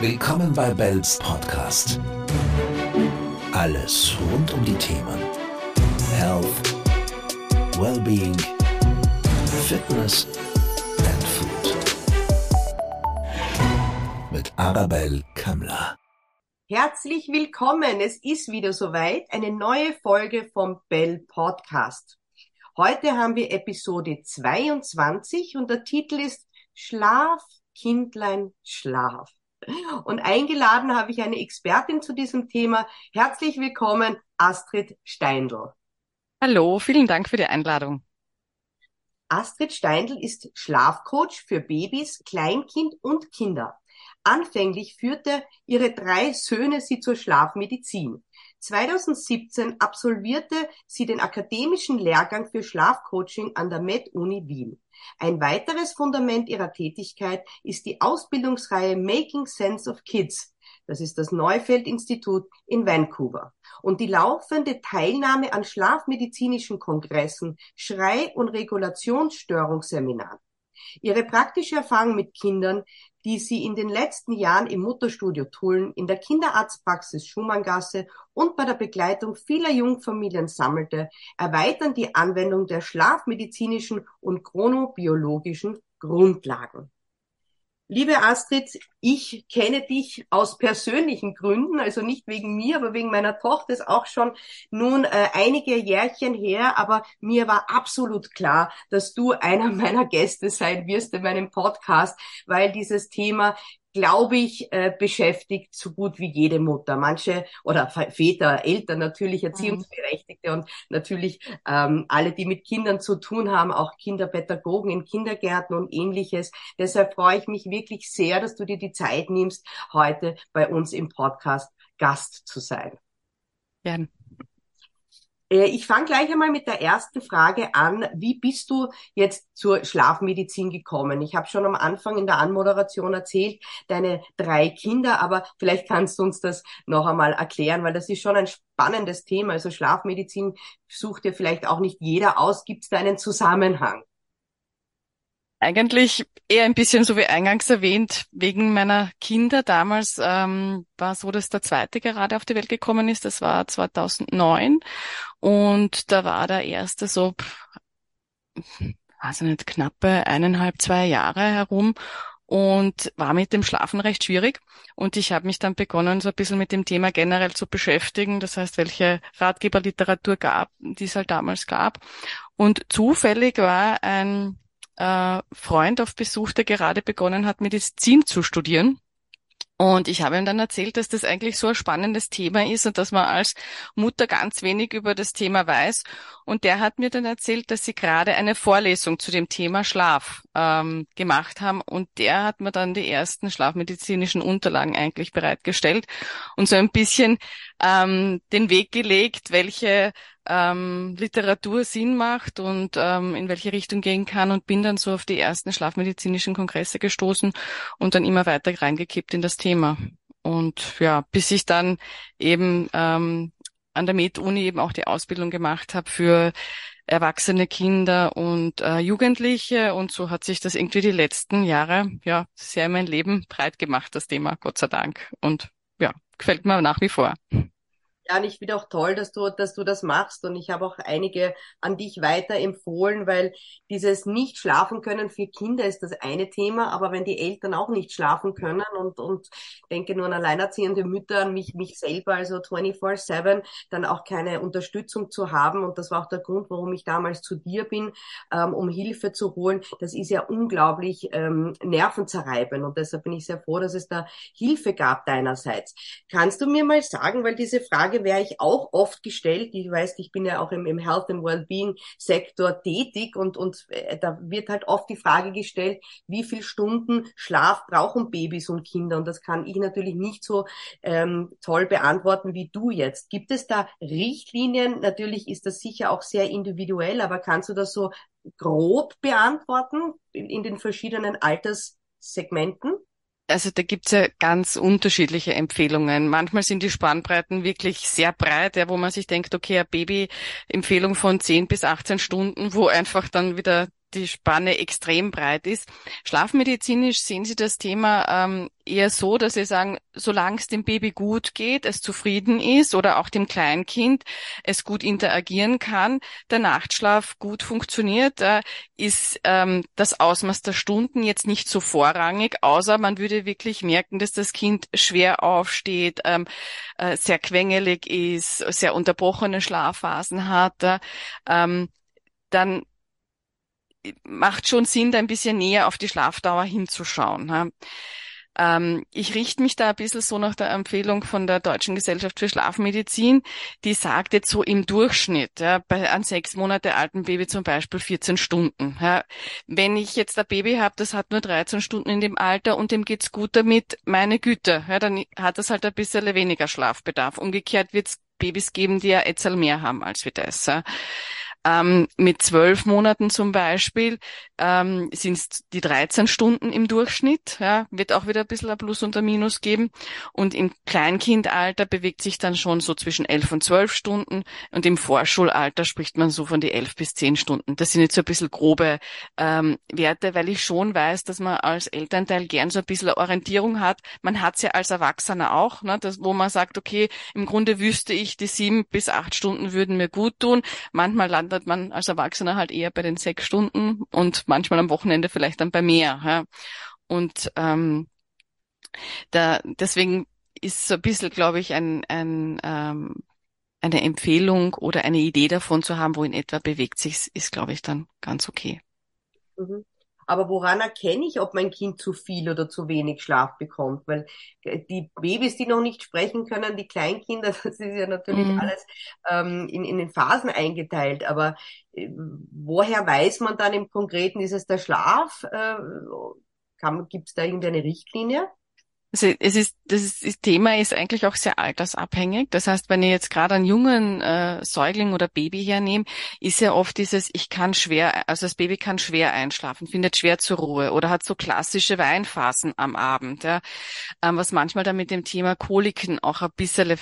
Willkommen bei Bells Podcast. Alles rund um die Themen Health, Wellbeing, Fitness and Food. Mit Arabelle Kammler. Herzlich willkommen. Es ist wieder soweit. Eine neue Folge vom Bell Podcast. Heute haben wir Episode 22 und der Titel ist Schlaf, Kindlein, Schlaf. Und eingeladen habe ich eine Expertin zu diesem Thema. Herzlich willkommen, Astrid Steindl. Hallo, vielen Dank für die Einladung. Astrid Steindl ist Schlafcoach für Babys, Kleinkind und Kinder. Anfänglich führte ihre drei Söhne sie zur Schlafmedizin. 2017 absolvierte sie den akademischen Lehrgang für Schlafcoaching an der Med-Uni Wien. Ein weiteres Fundament ihrer Tätigkeit ist die Ausbildungsreihe Making Sense of Kids. Das ist das Neufeld-Institut in Vancouver. Und die laufende Teilnahme an schlafmedizinischen Kongressen, Schrei- und Regulationsstörungsseminaren. Ihre praktische Erfahrung mit Kindern, die sie in den letzten Jahren im Mutterstudio Tulln, in der Kinderarztpraxis Schumanngasse und bei der Begleitung vieler Jungfamilien sammelte, erweitern die Anwendung der schlafmedizinischen und chronobiologischen Grundlagen. Liebe Astrid, ich kenne dich aus persönlichen Gründen, also nicht wegen mir, aber wegen meiner Tochter ist auch schon nun äh, einige Jährchen her, aber mir war absolut klar, dass du einer meiner Gäste sein wirst in meinem Podcast, weil dieses Thema glaube ich, äh, beschäftigt so gut wie jede Mutter. Manche oder Väter, Eltern natürlich, Erziehungsberechtigte mhm. und natürlich ähm, alle, die mit Kindern zu tun haben, auch Kinderpädagogen in Kindergärten und ähnliches. Deshalb freue ich mich wirklich sehr, dass du dir die Zeit nimmst, heute bei uns im Podcast Gast zu sein. Gern. Äh, ich fange gleich einmal mit der ersten Frage an. Wie bist du jetzt zur Schlafmedizin gekommen? Ich habe schon am Anfang in der Anmoderation erzählt, deine drei Kinder, aber vielleicht kannst du uns das noch einmal erklären, weil das ist schon ein spannendes Thema. Also Schlafmedizin sucht dir vielleicht auch nicht jeder aus. Gibt es da einen Zusammenhang? Eigentlich eher ein bisschen so wie eingangs erwähnt, wegen meiner Kinder. Damals ähm, war so, dass der zweite gerade auf die Welt gekommen ist. Das war 2009. Und da war der erste so, ich nicht, knappe eineinhalb, zwei Jahre herum und war mit dem Schlafen recht schwierig. Und ich habe mich dann begonnen, so ein bisschen mit dem Thema generell zu beschäftigen. Das heißt, welche Ratgeberliteratur gab, die es halt damals gab. Und zufällig war ein äh, Freund auf Besuch, der gerade begonnen hat, Medizin zu studieren. Und ich habe ihm dann erzählt, dass das eigentlich so ein spannendes Thema ist und dass man als Mutter ganz wenig über das Thema weiß. Und der hat mir dann erzählt, dass sie gerade eine Vorlesung zu dem Thema Schlaf ähm, gemacht haben. Und der hat mir dann die ersten schlafmedizinischen Unterlagen eigentlich bereitgestellt und so ein bisschen ähm, den Weg gelegt, welche ähm, Literatur Sinn macht und ähm, in welche Richtung gehen kann und bin dann so auf die ersten schlafmedizinischen Kongresse gestoßen und dann immer weiter reingekippt in das Thema. Und ja, bis ich dann eben ähm, an der Med-Uni eben auch die Ausbildung gemacht habe für erwachsene Kinder und äh, Jugendliche und so hat sich das irgendwie die letzten Jahre ja sehr in mein Leben breit gemacht, das Thema, Gott sei Dank. Und ja, gefällt mir nach wie vor. Ja, ich finde auch toll, dass du, dass du das machst. Und ich habe auch einige an dich weiter empfohlen, weil dieses nicht schlafen können für Kinder ist das eine Thema. Aber wenn die Eltern auch nicht schlafen können und, und denke nur an alleinerziehende Mütter, an mich, mich selber, also 24-7, dann auch keine Unterstützung zu haben. Und das war auch der Grund, warum ich damals zu dir bin, ähm, um Hilfe zu holen. Das ist ja unglaublich ähm, nervenzerreibend. Und deshalb bin ich sehr froh, dass es da Hilfe gab deinerseits. Kannst du mir mal sagen, weil diese Frage Frage wäre ich auch oft gestellt. Ich weiß, ich bin ja auch im, im Health and Wellbeing Sektor tätig und, und äh, da wird halt oft die Frage gestellt, wie viel Stunden Schlaf brauchen Babys und Kinder? Und das kann ich natürlich nicht so ähm, toll beantworten wie du jetzt. Gibt es da Richtlinien? Natürlich ist das sicher auch sehr individuell, aber kannst du das so grob beantworten in, in den verschiedenen Alterssegmenten? Also da gibt's ja ganz unterschiedliche Empfehlungen. Manchmal sind die Spannbreiten wirklich sehr breit, ja, wo man sich denkt, okay, eine Baby-Empfehlung von 10 bis 18 Stunden, wo einfach dann wieder die Spanne extrem breit ist. Schlafmedizinisch sehen Sie das Thema ähm, eher so, dass Sie sagen, solange es dem Baby gut geht, es zufrieden ist oder auch dem Kleinkind es gut interagieren kann, der Nachtschlaf gut funktioniert, äh, ist ähm, das Ausmaß der Stunden jetzt nicht so vorrangig, außer man würde wirklich merken, dass das Kind schwer aufsteht, ähm, äh, sehr quengelig ist, sehr unterbrochene Schlafphasen hat. Äh, ähm, dann macht schon Sinn, da ein bisschen näher auf die Schlafdauer hinzuschauen. Ähm, ich richte mich da ein bisschen so nach der Empfehlung von der Deutschen Gesellschaft für Schlafmedizin. Die sagt jetzt so im Durchschnitt, ja, bei einem sechs Monate alten Baby zum Beispiel 14 Stunden. Ja. Wenn ich jetzt ein Baby habe, das hat nur 13 Stunden in dem Alter und dem geht's gut damit, meine Güte, ja, dann hat das halt ein bisschen weniger Schlafbedarf. Umgekehrt wird's Babys geben, die ja etwas mehr haben als wir das. Ja. Ähm, mit zwölf Monaten zum Beispiel ähm, sind es die 13 Stunden im Durchschnitt. Ja, wird auch wieder ein bisschen ein Plus und ein Minus geben. Und im Kleinkindalter bewegt sich dann schon so zwischen elf und zwölf Stunden. Und im Vorschulalter spricht man so von die elf bis zehn Stunden. Das sind jetzt so ein bisschen grobe ähm, Werte, weil ich schon weiß, dass man als Elternteil gern so ein bisschen Orientierung hat. Man hat es ja als Erwachsener auch, ne, das, wo man sagt, okay, im Grunde wüsste ich, die sieben bis acht Stunden würden mir gut tun. Manchmal landet man als Erwachsener halt eher bei den sechs Stunden und manchmal am Wochenende vielleicht dann bei mehr. Ja. Und ähm, da, deswegen ist so ein bisschen, glaube ich, ein, ein, ähm, eine Empfehlung oder eine Idee davon zu haben, wo in etwa bewegt sich, ist, glaube ich, dann ganz okay. Mhm. Aber woran erkenne ich, ob mein Kind zu viel oder zu wenig Schlaf bekommt? Weil äh, die Babys, die noch nicht sprechen können, die Kleinkinder, das ist ja natürlich mhm. alles ähm, in, in den Phasen eingeteilt. Aber äh, woher weiß man dann im Konkreten, ist es der Schlaf? Äh, Gibt es da irgendeine Richtlinie? Also es ist, das, ist, das Thema ist eigentlich auch sehr altersabhängig. Das heißt, wenn ihr jetzt gerade einen jungen äh, Säugling oder Baby hernehmt, ist ja oft dieses, ich kann schwer, also das Baby kann schwer einschlafen, findet schwer zur Ruhe oder hat so klassische Weinphasen am Abend, ja, ähm, was manchmal dann mit dem Thema Koliken auch ein bisschen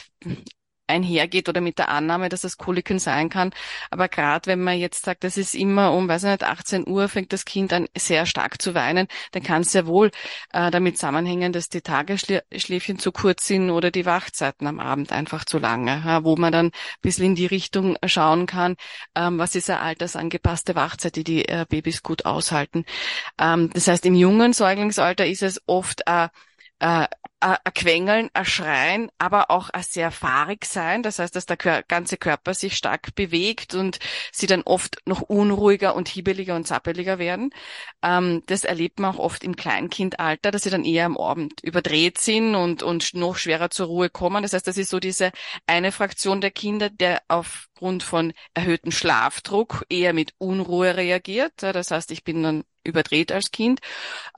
einhergeht oder mit der Annahme, dass es Koliken sein kann. Aber gerade wenn man jetzt sagt, das ist immer um, weiß ich nicht, 18 Uhr fängt das Kind an sehr stark zu weinen, dann kann es sehr wohl äh, damit zusammenhängen, dass die Tagesschläfchen zu kurz sind oder die Wachzeiten am Abend einfach zu lange, ja, wo man dann ein bisschen in die Richtung schauen kann, ähm, was ist eine altersangepasste Wachzeit, die die äh, Babys gut aushalten. Ähm, das heißt, im jungen Säuglingsalter ist es oft äh, äh, ein Quengeln, ein Schreien, aber auch ein sehr fahrig sein. Das heißt, dass der ganze Körper sich stark bewegt und sie dann oft noch unruhiger und hibbeliger und zappeliger werden. Ähm, das erlebt man auch oft im Kleinkindalter, dass sie dann eher am Abend überdreht sind und, und noch schwerer zur Ruhe kommen. Das heißt, das ist so diese eine Fraktion der Kinder, der aufgrund von erhöhtem Schlafdruck eher mit Unruhe reagiert. Das heißt, ich bin dann überdreht als Kind.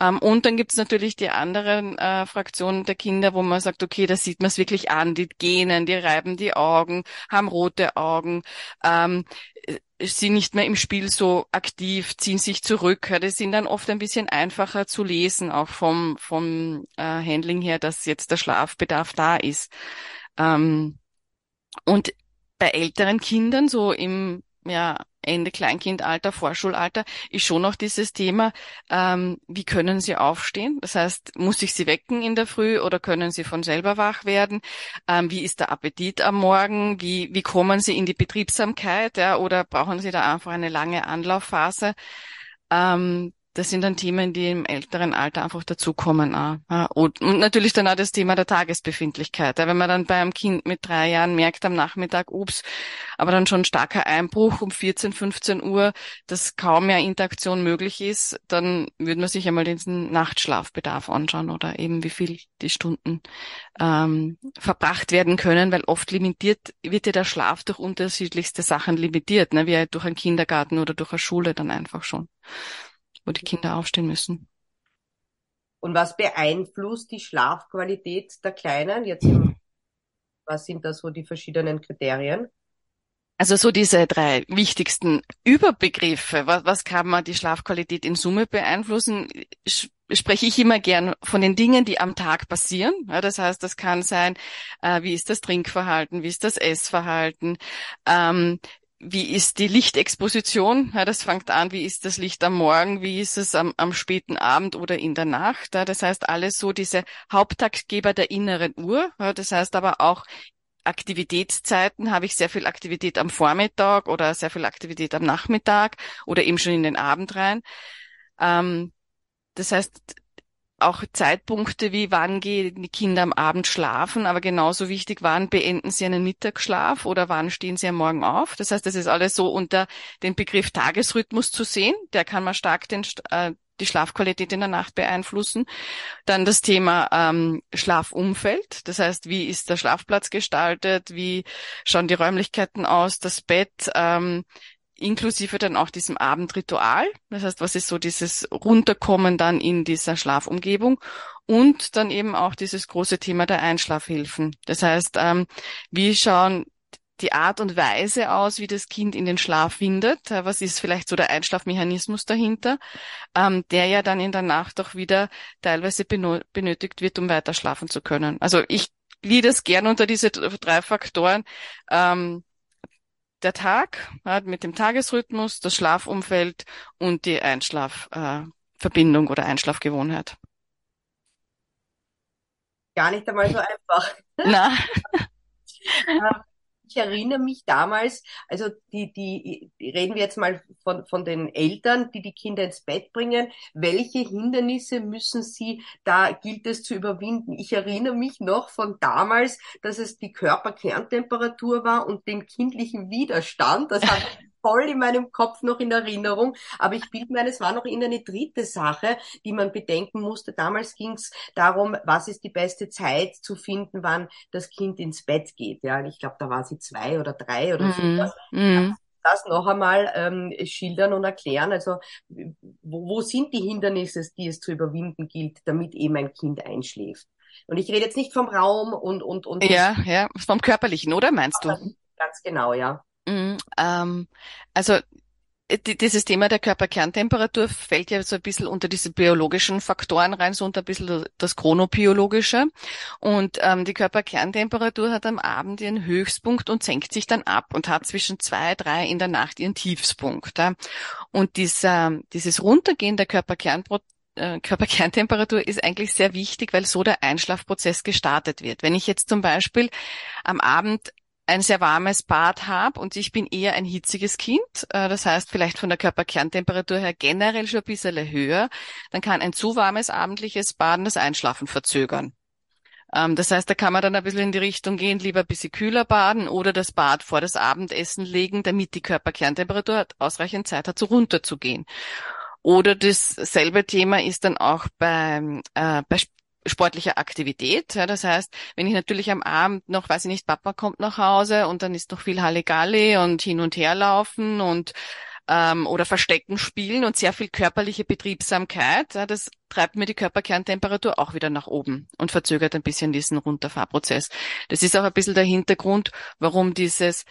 Ähm, und dann gibt es natürlich die anderen äh, Fraktionen der Kinder, wo man sagt, okay, da sieht man es wirklich an, die gähnen, die reiben die Augen, haben rote Augen, ähm, äh, sind nicht mehr im Spiel so aktiv, ziehen sich zurück. Die sind dann oft ein bisschen einfacher zu lesen, auch vom, vom äh, Handling her, dass jetzt der Schlafbedarf da ist. Ähm, und bei älteren Kindern, so im ja, Ende Kleinkindalter, Vorschulalter, ist schon noch dieses Thema, ähm, wie können sie aufstehen? Das heißt, muss ich sie wecken in der Früh oder können sie von selber wach werden? Ähm, wie ist der Appetit am Morgen? Wie, wie kommen sie in die Betriebsamkeit? Ja, oder brauchen sie da einfach eine lange Anlaufphase? Ähm, das sind dann Themen, die im älteren Alter einfach dazukommen. Und, natürlich dann auch das Thema der Tagesbefindlichkeit. Wenn man dann bei einem Kind mit drei Jahren merkt am Nachmittag, ups, aber dann schon starker Einbruch um 14, 15 Uhr, dass kaum mehr Interaktion möglich ist, dann würde man sich einmal diesen Nachtschlafbedarf anschauen oder eben wie viel die Stunden ähm, verbracht werden können, weil oft limitiert wird ja der Schlaf durch unterschiedlichste Sachen limitiert, ne, wie durch einen Kindergarten oder durch eine Schule dann einfach schon wo die Kinder aufstehen müssen. Und was beeinflusst die Schlafqualität der Kleinen? Jetzt, was sind da so die verschiedenen Kriterien? Also so diese drei wichtigsten Überbegriffe. Was, was kann man die Schlafqualität in Summe beeinflussen? Spreche ich immer gern von den Dingen, die am Tag passieren. Ja, das heißt, das kann sein, äh, wie ist das Trinkverhalten, wie ist das Essverhalten, ähm, wie ist die Lichtexposition? Ja, das fängt an, wie ist das Licht am Morgen, wie ist es am, am späten Abend oder in der Nacht? Ja, das heißt, alles so diese Haupttaktgeber der inneren Uhr. Ja, das heißt aber auch Aktivitätszeiten habe ich sehr viel Aktivität am Vormittag oder sehr viel Aktivität am Nachmittag oder eben schon in den Abend rein. Ähm, das heißt, auch Zeitpunkte wie wann gehen die Kinder am Abend schlafen, aber genauso wichtig, wann beenden sie einen Mittagsschlaf oder wann stehen sie am Morgen auf. Das heißt, das ist alles so unter den Begriff Tagesrhythmus zu sehen. Der kann man stark den, äh, die Schlafqualität in der Nacht beeinflussen. Dann das Thema ähm, Schlafumfeld. Das heißt, wie ist der Schlafplatz gestaltet? Wie schauen die Räumlichkeiten aus? Das Bett? Ähm, inklusive dann auch diesem Abendritual. Das heißt, was ist so dieses Runterkommen dann in dieser Schlafumgebung und dann eben auch dieses große Thema der Einschlafhilfen. Das heißt, ähm, wie schauen die Art und Weise aus, wie das Kind in den Schlaf findet. Was ist vielleicht so der Einschlafmechanismus dahinter, ähm, der ja dann in der Nacht auch wieder teilweise benötigt wird, um weiter schlafen zu können. Also ich gliede es gern unter diese drei Faktoren. Ähm, der Tag mit dem Tagesrhythmus, das Schlafumfeld und die Einschlafverbindung äh, oder Einschlafgewohnheit. Gar nicht einmal so einfach. Na. Ich erinnere mich damals, also die, die reden wir jetzt mal von, von den Eltern, die die Kinder ins Bett bringen. Welche Hindernisse müssen sie, da gilt es zu überwinden? Ich erinnere mich noch von damals, dass es die Körperkerntemperatur war und den kindlichen Widerstand. Das hat voll in meinem Kopf noch in Erinnerung, aber ich bilde mir ein, es war noch in eine dritte Sache, die man bedenken musste. Damals ging es darum, was ist die beste Zeit zu finden, wann das Kind ins Bett geht. Ja, ich glaube, da war sie zwei oder drei oder so. Mhm. Mhm. Das noch einmal ähm, schildern und erklären. Also wo, wo sind die Hindernisse, die es zu überwinden gilt, damit eben ein Kind einschläft? Und ich rede jetzt nicht vom Raum und und und. Ja, ja, vom körperlichen, oder meinst du? Ganz genau, ja. Ähm, also dieses Thema der Körperkerntemperatur fällt ja so ein bisschen unter diese biologischen Faktoren rein, so unter ein bisschen das Chronobiologische. Und ähm, die Körperkerntemperatur hat am Abend ihren Höchstpunkt und senkt sich dann ab und hat zwischen zwei, drei in der Nacht ihren Tiefspunkt. Ja. Und dieser, dieses Runtergehen der Körperkernpro äh, Körperkerntemperatur ist eigentlich sehr wichtig, weil so der Einschlafprozess gestartet wird. Wenn ich jetzt zum Beispiel am Abend ein sehr warmes Bad habe und ich bin eher ein hitziges Kind, äh, das heißt vielleicht von der Körperkerntemperatur her generell schon ein bisschen höher, dann kann ein zu warmes abendliches Baden das Einschlafen verzögern. Ähm, das heißt, da kann man dann ein bisschen in die Richtung gehen, lieber ein bisschen kühler baden oder das Bad vor das Abendessen legen, damit die Körperkerntemperatur ausreichend Zeit hat, so runterzugehen. Oder dasselbe Thema ist dann auch bei, äh, bei sportlicher Aktivität. Ja, das heißt, wenn ich natürlich am Abend noch, weiß ich nicht, Papa kommt nach Hause und dann ist noch viel Halligalli und hin und her laufen und ähm, oder Verstecken spielen und sehr viel körperliche Betriebsamkeit, ja, das treibt mir die Körperkerntemperatur auch wieder nach oben und verzögert ein bisschen diesen Runterfahrprozess. Das ist auch ein bisschen der Hintergrund, warum dieses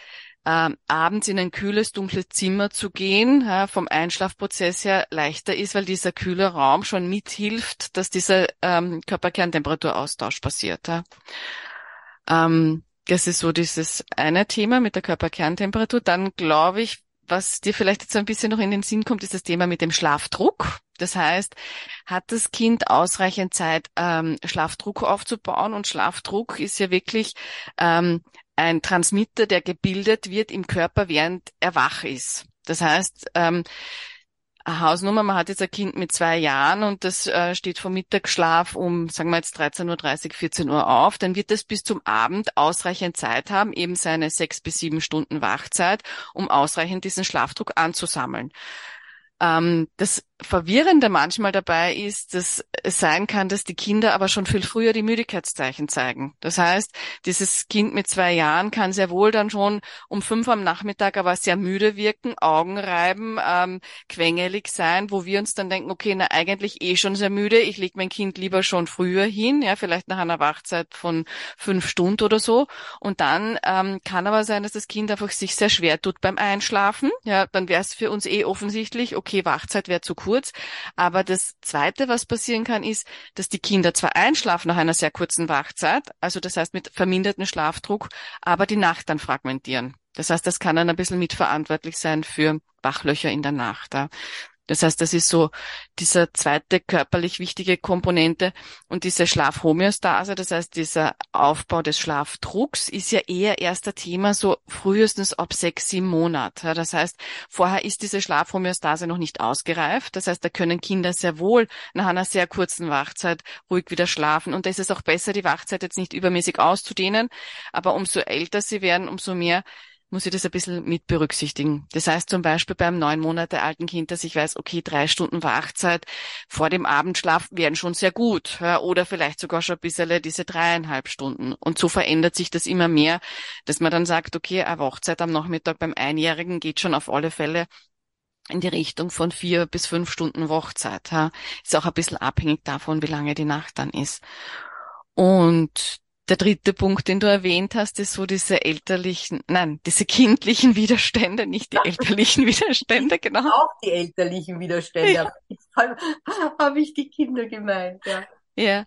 äh, abends in ein kühles, dunkles Zimmer zu gehen, ja, vom Einschlafprozess her leichter ist, weil dieser kühle Raum schon mithilft, dass dieser ähm, Körperkerntemperaturaaustausch passiert. Ja. Ähm, das ist so dieses eine Thema mit der Körperkerntemperatur. Dann glaube ich, was dir vielleicht jetzt ein bisschen noch in den Sinn kommt, ist das Thema mit dem Schlafdruck. Das heißt, hat das Kind ausreichend Zeit, ähm, Schlafdruck aufzubauen? Und Schlafdruck ist ja wirklich ähm, ein Transmitter, der gebildet wird im Körper, während er wach ist. Das heißt, ähm, Hausnummer, man hat jetzt ein Kind mit zwei Jahren und das äh, steht vom Mittagsschlaf um, sagen wir jetzt 13.30 Uhr, 14 Uhr auf, dann wird es bis zum Abend ausreichend Zeit haben, eben seine sechs bis sieben Stunden Wachzeit, um ausreichend diesen Schlafdruck anzusammeln. Ähm, das Verwirrende manchmal dabei ist, dass es sein kann, dass die Kinder aber schon viel früher die Müdigkeitszeichen zeigen. Das heißt, dieses Kind mit zwei Jahren kann sehr wohl dann schon um fünf am Nachmittag aber sehr müde wirken, Augen reiben, ähm, quengelig sein, wo wir uns dann denken, okay, na eigentlich eh schon sehr müde, ich lege mein Kind lieber schon früher hin, ja, vielleicht nach einer Wachzeit von fünf Stunden oder so. Und dann ähm, kann aber sein, dass das Kind einfach sich sehr schwer tut beim Einschlafen. Ja, dann wäre es für uns eh offensichtlich, okay, Wachzeit wäre zu kurz kurz. Aber das Zweite, was passieren kann, ist, dass die Kinder zwar einschlafen nach einer sehr kurzen Wachzeit, also das heißt mit vermindertem Schlafdruck, aber die Nacht dann fragmentieren. Das heißt, das kann dann ein bisschen mitverantwortlich sein für Wachlöcher in der Nacht. Das heißt, das ist so dieser zweite körperlich wichtige Komponente und diese Schlafhomöostase, das heißt, dieser Aufbau des Schlafdrucks ist ja eher erster Thema so frühestens ab sechs, sieben Monate. Das heißt, vorher ist diese Schlafhomöostase noch nicht ausgereift. Das heißt, da können Kinder sehr wohl nach einer sehr kurzen Wachzeit ruhig wieder schlafen. Und da ist es auch besser, die Wachzeit jetzt nicht übermäßig auszudehnen. Aber umso älter sie werden, umso mehr muss ich das ein bisschen mit berücksichtigen. Das heißt zum Beispiel beim neun Monate alten Kind, dass ich weiß, okay, drei Stunden Wachzeit vor dem Abendschlaf wären schon sehr gut. Oder vielleicht sogar schon ein bisschen diese dreieinhalb Stunden. Und so verändert sich das immer mehr, dass man dann sagt, okay, eine Wachzeit am Nachmittag beim Einjährigen geht schon auf alle Fälle in die Richtung von vier bis fünf Stunden Wachzeit. Ist auch ein bisschen abhängig davon, wie lange die Nacht dann ist. Und der dritte Punkt, den du erwähnt hast, ist so diese elterlichen, nein, diese kindlichen Widerstände, nicht die elterlichen Widerstände, genau. Auch die elterlichen Widerstände, ja. habe ich die Kinder gemeint, ja. Ja,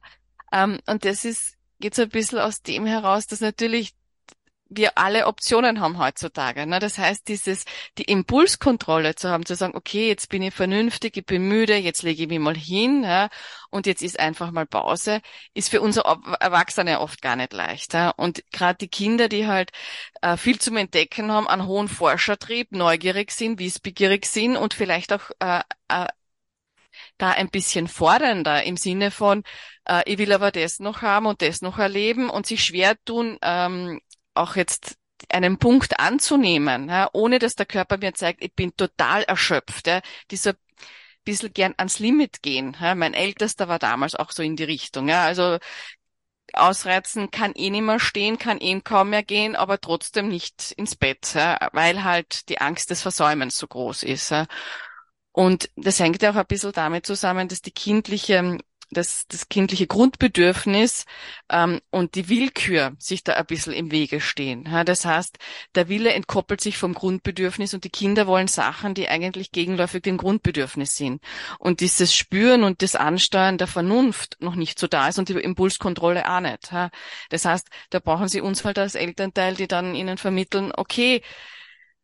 ähm, und das ist, geht so ein bisschen aus dem heraus, dass natürlich wir alle Optionen haben heutzutage. Ne? Das heißt, dieses, die Impulskontrolle zu haben, zu sagen, okay, jetzt bin ich vernünftig, ich bin müde, jetzt lege ich mich mal hin ja, und jetzt ist einfach mal Pause, ist für unsere Erwachsene oft gar nicht leicht. Ja? Und gerade die Kinder, die halt äh, viel zum Entdecken haben, einen hohen Forschertrieb, neugierig sind, wissbegierig sind und vielleicht auch äh, äh, da ein bisschen fordernder im Sinne von, äh, ich will aber das noch haben und das noch erleben und sich schwer tun, ähm, auch jetzt einen Punkt anzunehmen, ja, ohne dass der Körper mir zeigt, ich bin total erschöpft. Ja, dieser bisschen gern ans Limit gehen. Ja, mein Ältester war damals auch so in die Richtung. Ja, also ausreizen kann eh nicht mehr stehen, kann eh kaum mehr gehen, aber trotzdem nicht ins Bett, ja, weil halt die Angst des Versäumens so groß ist. Ja. Und das hängt ja auch ein bisschen damit zusammen, dass die kindliche das, das kindliche Grundbedürfnis ähm, und die Willkür sich da ein bisschen im Wege stehen. Ja, das heißt, der Wille entkoppelt sich vom Grundbedürfnis und die Kinder wollen Sachen, die eigentlich gegenläufig dem Grundbedürfnis sind. Und dieses Spüren und das Ansteuern der Vernunft noch nicht so da ist und die Impulskontrolle auch nicht. Ja. Das heißt, da brauchen sie uns halt als Elternteil, die dann ihnen vermitteln, okay,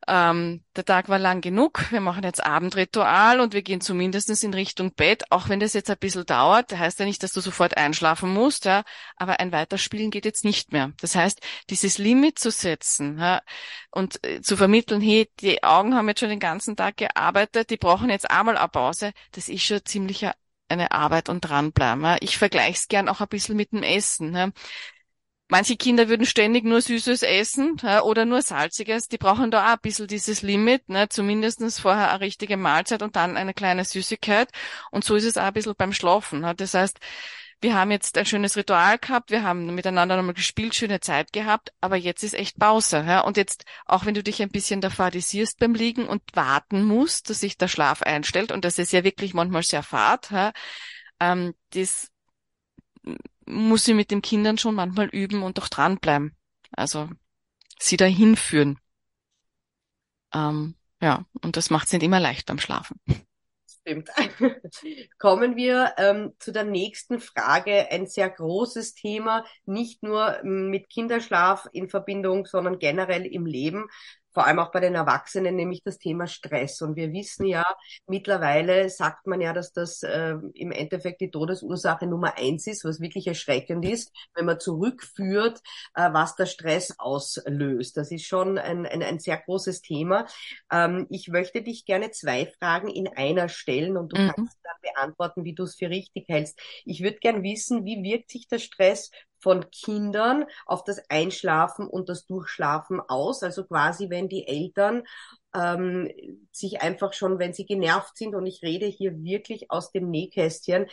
ähm, der Tag war lang genug, wir machen jetzt Abendritual und wir gehen zumindest in Richtung Bett, auch wenn das jetzt ein bisschen dauert, heißt ja nicht, dass du sofort einschlafen musst, ja, aber ein Weiterspielen geht jetzt nicht mehr. Das heißt, dieses Limit zu setzen ja, und äh, zu vermitteln, hey, die Augen haben jetzt schon den ganzen Tag gearbeitet, die brauchen jetzt einmal eine Pause, das ist schon ziemlich eine Arbeit und dranbleiben. Ja. Ich vergleiche es gern auch ein bisschen mit dem Essen. Ja. Manche Kinder würden ständig nur Süßes essen ja, oder nur Salziges. Die brauchen da auch ein bisschen dieses Limit, ne? zumindestens vorher eine richtige Mahlzeit und dann eine kleine Süßigkeit. Und so ist es auch ein bisschen beim Schlafen. Ne? Das heißt, wir haben jetzt ein schönes Ritual gehabt, wir haben miteinander nochmal gespielt, schöne Zeit gehabt, aber jetzt ist echt Pause. Ja? Und jetzt, auch wenn du dich ein bisschen da fadisierst beim Liegen und warten musst, dass sich der Schlaf einstellt, und das ist ja wirklich manchmal sehr fad, ja? ähm, das muss sie mit den Kindern schon manchmal üben und auch dranbleiben. Also sie dahin führen. Ähm, ja, und das macht es nicht immer leicht beim Schlafen. Stimmt. Kommen wir ähm, zu der nächsten Frage. Ein sehr großes Thema, nicht nur mit Kinderschlaf in Verbindung, sondern generell im Leben vor allem auch bei den Erwachsenen, nämlich das Thema Stress. Und wir wissen ja, mittlerweile sagt man ja, dass das äh, im Endeffekt die Todesursache Nummer eins ist, was wirklich erschreckend ist, wenn man zurückführt, äh, was der Stress auslöst. Das ist schon ein, ein, ein sehr großes Thema. Ähm, ich möchte dich gerne zwei Fragen in einer stellen und du mhm. kannst dann beantworten, wie du es für richtig hältst. Ich würde gern wissen, wie wirkt sich der Stress von Kindern auf das Einschlafen und das Durchschlafen aus. Also quasi, wenn die Eltern ähm, sich einfach schon, wenn sie genervt sind, und ich rede hier wirklich aus dem Nähkästchen,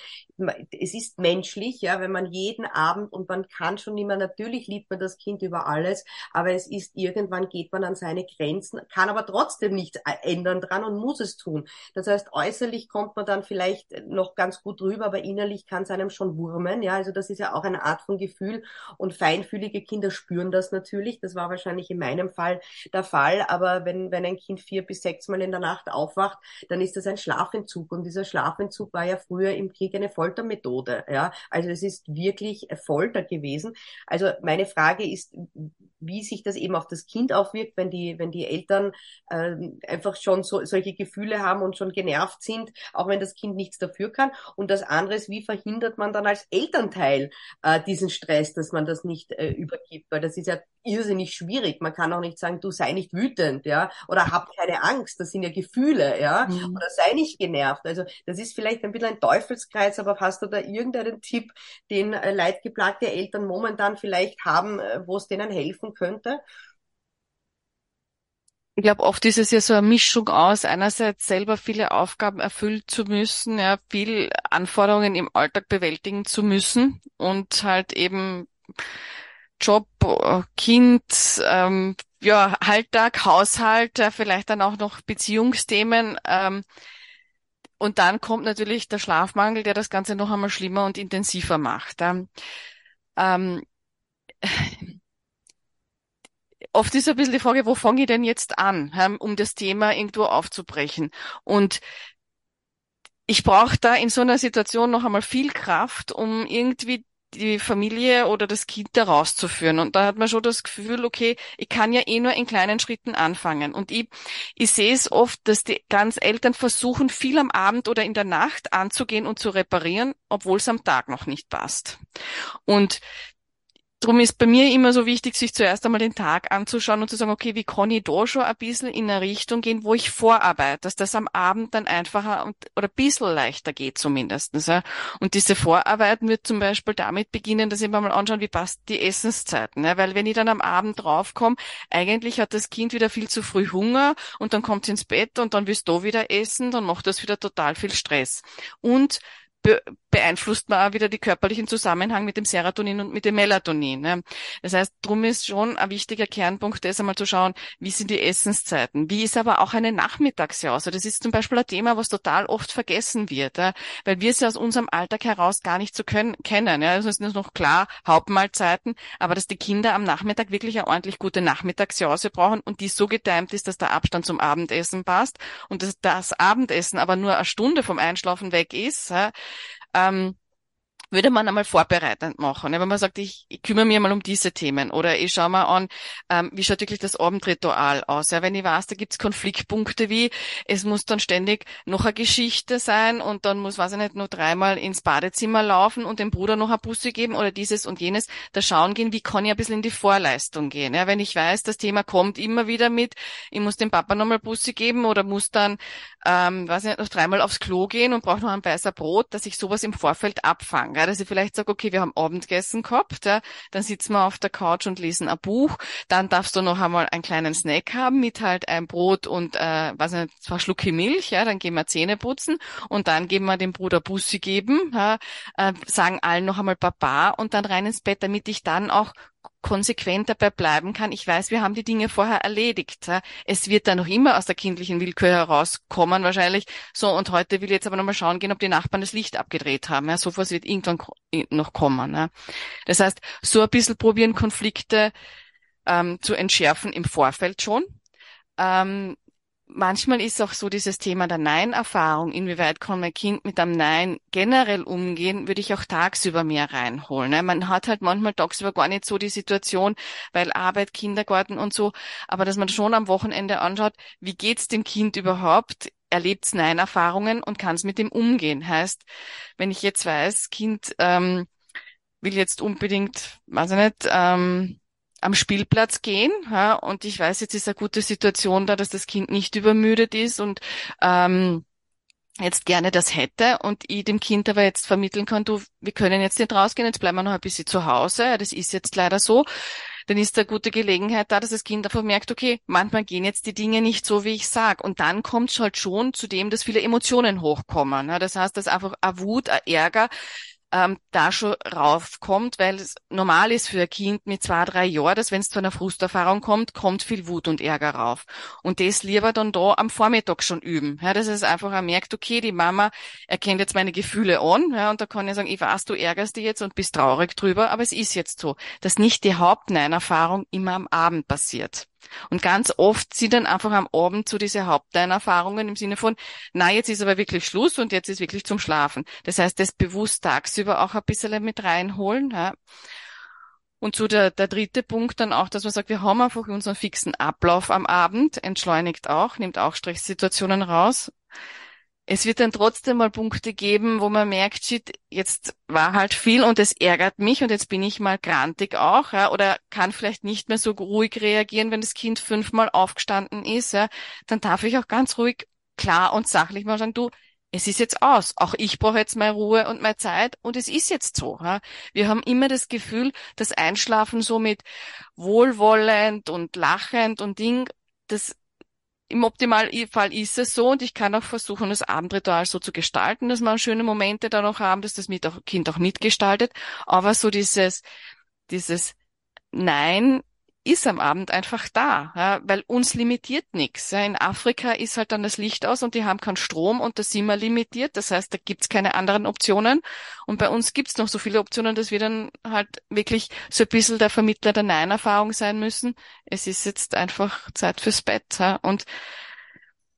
es ist menschlich, ja, wenn man jeden Abend und man kann schon immer, natürlich liebt man das Kind über alles, aber es ist irgendwann geht man an seine Grenzen, kann aber trotzdem nichts ändern dran und muss es tun. Das heißt, äußerlich kommt man dann vielleicht noch ganz gut rüber, aber innerlich kann es einem schon wurmen, ja, also das ist ja auch eine Art von Gefühl und feinfühlige Kinder spüren das natürlich, das war wahrscheinlich in meinem Fall der Fall, aber wenn, wenn ein Kind vier bis sechs Mal in der Nacht aufwacht, dann ist das ein Schlafentzug. Und dieser Schlafentzug war ja früher im Krieg eine Foltermethode. Ja, also es ist wirklich Folter gewesen. Also meine Frage ist, wie sich das eben auf das Kind aufwirkt, wenn die, wenn die Eltern äh, einfach schon so, solche Gefühle haben und schon genervt sind, auch wenn das Kind nichts dafür kann. Und das andere ist, wie verhindert man dann als Elternteil äh, diesen Stress, dass man das nicht äh, übergibt, weil das ist ja irrsinnig schwierig. Man kann auch nicht sagen, du sei nicht wütend, ja, oder hab keine Angst, das sind ja Gefühle, ja, mhm. oder sei nicht genervt. Also das ist vielleicht ein bisschen ein Teufelskreis, aber hast du da irgendeinen Tipp, den äh, leidgeplagte Eltern momentan vielleicht haben, äh, wo es denen helfen könnte? Ich glaube, oft ist es ja so eine Mischung aus, einerseits selber viele Aufgaben erfüllen zu müssen, ja, viel Anforderungen im Alltag bewältigen zu müssen und halt eben Job, äh, Kind, ähm, ja, Alltag, Haushalt, ja, vielleicht dann auch noch Beziehungsthemen. Ähm, und dann kommt natürlich der Schlafmangel, der das Ganze noch einmal schlimmer und intensiver macht. Ähm, oft ist ein bisschen die Frage, wo fange ich denn jetzt an, um das Thema irgendwo aufzubrechen? Und ich brauche da in so einer Situation noch einmal viel Kraft, um irgendwie die Familie oder das Kind da rauszuführen. Und da hat man schon das Gefühl, okay, ich kann ja eh nur in kleinen Schritten anfangen. Und ich, ich sehe es oft, dass die ganz Eltern versuchen, viel am Abend oder in der Nacht anzugehen und zu reparieren, obwohl es am Tag noch nicht passt. Und Darum ist bei mir immer so wichtig, sich zuerst einmal den Tag anzuschauen und zu sagen, okay, wie kann ich da schon ein bisschen in eine Richtung gehen, wo ich vorarbeite, dass das am Abend dann einfacher und, oder ein bisschen leichter geht zumindestens. Ja. Und diese Vorarbeiten wird zum Beispiel damit beginnen, dass ich mir mal anschauen, wie passt die Essenszeiten. Ja. Weil wenn ich dann am Abend draufkomme, eigentlich hat das Kind wieder viel zu früh Hunger und dann kommt es ins Bett und dann willst du wieder essen, dann macht das wieder total viel Stress. Und be beeinflusst man auch wieder die körperlichen Zusammenhang mit dem Serotonin und mit dem Melatonin. Ne? Das heißt, drum ist schon ein wichtiger Kernpunkt, das einmal zu schauen, wie sind die Essenszeiten, wie ist aber auch eine Nachmittagsjause. Das ist zum Beispiel ein Thema, was total oft vergessen wird, ja? weil wir es ja aus unserem Alltag heraus gar nicht so können, kennen. Ja? Also es ist noch klar, Hauptmahlzeiten, aber dass die Kinder am Nachmittag wirklich eine ordentlich gute Nachmittagsjause brauchen und die so getimt ist, dass der Abstand zum Abendessen passt und dass das Abendessen aber nur eine Stunde vom Einschlafen weg ist, ja? Ähm, würde man einmal vorbereitend machen. Wenn man sagt, ich, ich kümmere mich mal um diese Themen oder ich schaue mal an, ähm, wie schaut wirklich das Abendritual aus. Ja, wenn ich weiß, da gibt's Konfliktpunkte wie, es muss dann ständig noch eine Geschichte sein und dann muss, weiß ich nicht, nur dreimal ins Badezimmer laufen und dem Bruder noch eine Busse geben oder dieses und jenes, da schauen gehen, wie kann ich ein bisschen in die Vorleistung gehen. Ja, wenn ich weiß, das Thema kommt immer wieder mit, ich muss dem Papa nochmal Busse geben oder muss dann, ähm, weiß ich nicht, noch dreimal aufs Klo gehen und brauche noch ein weißer Brot, dass ich sowas im Vorfeld abfange. Ja, dass ich vielleicht sage, okay, wir haben Abendessen gehabt, ja, dann sitzen wir auf der Couch und lesen ein Buch, dann darfst du noch einmal einen kleinen Snack haben mit halt ein Brot und äh, was nicht, zwei Schlucke Milch, ja, dann gehen wir Zähne putzen und dann geben wir dem Bruder Bussi geben, ja, äh, sagen allen noch einmal Papa und dann rein ins Bett, damit ich dann auch konsequent dabei bleiben kann. Ich weiß, wir haben die Dinge vorher erledigt. Es wird dann noch immer aus der kindlichen Willkür herauskommen wahrscheinlich. So, und heute will ich jetzt aber nochmal schauen gehen, ob die Nachbarn das Licht abgedreht haben. Ja, sowas wird irgendwann noch kommen. Ja. Das heißt, so ein bisschen probieren, Konflikte ähm, zu entschärfen im Vorfeld schon. Ähm, manchmal ist auch so dieses Thema der Nein-Erfahrung, inwieweit kann mein Kind mit einem Nein generell umgehen, würde ich auch tagsüber mehr reinholen. Ne? Man hat halt manchmal tagsüber gar nicht so die Situation, weil Arbeit, Kindergarten und so, aber dass man schon am Wochenende anschaut, wie geht's dem Kind überhaupt? Erlebt's Nein-Erfahrungen und kann es mit dem umgehen. Heißt, wenn ich jetzt weiß, Kind ähm, will jetzt unbedingt, weiß ich nicht, ähm, am Spielplatz gehen. Ja, und ich weiß, jetzt ist eine gute Situation da, dass das Kind nicht übermüdet ist und ähm, jetzt gerne das hätte und ich dem Kind aber jetzt vermitteln kann, du, wir können jetzt nicht rausgehen, jetzt bleiben wir noch ein bisschen zu Hause. Das ist jetzt leider so. Dann ist da gute Gelegenheit da, dass das Kind einfach merkt, okay, manchmal gehen jetzt die Dinge nicht so, wie ich sag. Und dann kommt es halt schon zu dem, dass viele Emotionen hochkommen. Das heißt, dass einfach eine Wut, ein Ärger, ähm, da schon raufkommt, weil es normal ist für ein Kind mit zwei, drei Jahren, dass wenn es zu einer Frusterfahrung kommt, kommt viel Wut und Ärger rauf. Und das lieber dann da am Vormittag schon üben. Ja, dass es einfach auch merkt, okay, die Mama erkennt jetzt meine Gefühle an, ja, und da kann ich sagen, ich weiß, du ärgerst dich jetzt und bist traurig drüber, aber es ist jetzt so, dass nicht die Hauptnein-Erfahrung immer am Abend passiert. Und ganz oft sind dann einfach am Abend so diese Haupteinerfahrungen im Sinne von, na, jetzt ist aber wirklich Schluss und jetzt ist wirklich zum Schlafen. Das heißt, das bewusst tagsüber auch ein bisschen mit reinholen. Ja. Und so der, der dritte Punkt dann auch, dass man sagt, wir haben einfach unseren fixen Ablauf am Abend, entschleunigt auch, nimmt auch Stresssituationen raus. Es wird dann trotzdem mal Punkte geben, wo man merkt, shit, jetzt war halt viel und es ärgert mich und jetzt bin ich mal grantig auch, ja, oder kann vielleicht nicht mehr so ruhig reagieren, wenn das Kind fünfmal aufgestanden ist, ja, dann darf ich auch ganz ruhig, klar und sachlich mal sagen, du, es ist jetzt aus. Auch ich brauche jetzt meine Ruhe und meine Zeit und es ist jetzt so. Ja. Wir haben immer das Gefühl, das Einschlafen so mit wohlwollend und lachend und Ding, das im Optimalfall ist es so und ich kann auch versuchen, das Abendritual so zu gestalten, dass man schöne Momente da noch haben, dass das Kind auch mitgestaltet. Aber so dieses, dieses Nein, ist am Abend einfach da, ja, weil uns limitiert nichts. Ja. In Afrika ist halt dann das Licht aus und die haben keinen Strom und da sind wir limitiert. Das heißt, da gibt's keine anderen Optionen. Und bei uns gibt's noch so viele Optionen, dass wir dann halt wirklich so ein bisschen der Vermittler der Nein-Erfahrung sein müssen. Es ist jetzt einfach Zeit fürs Bett. Ja. Und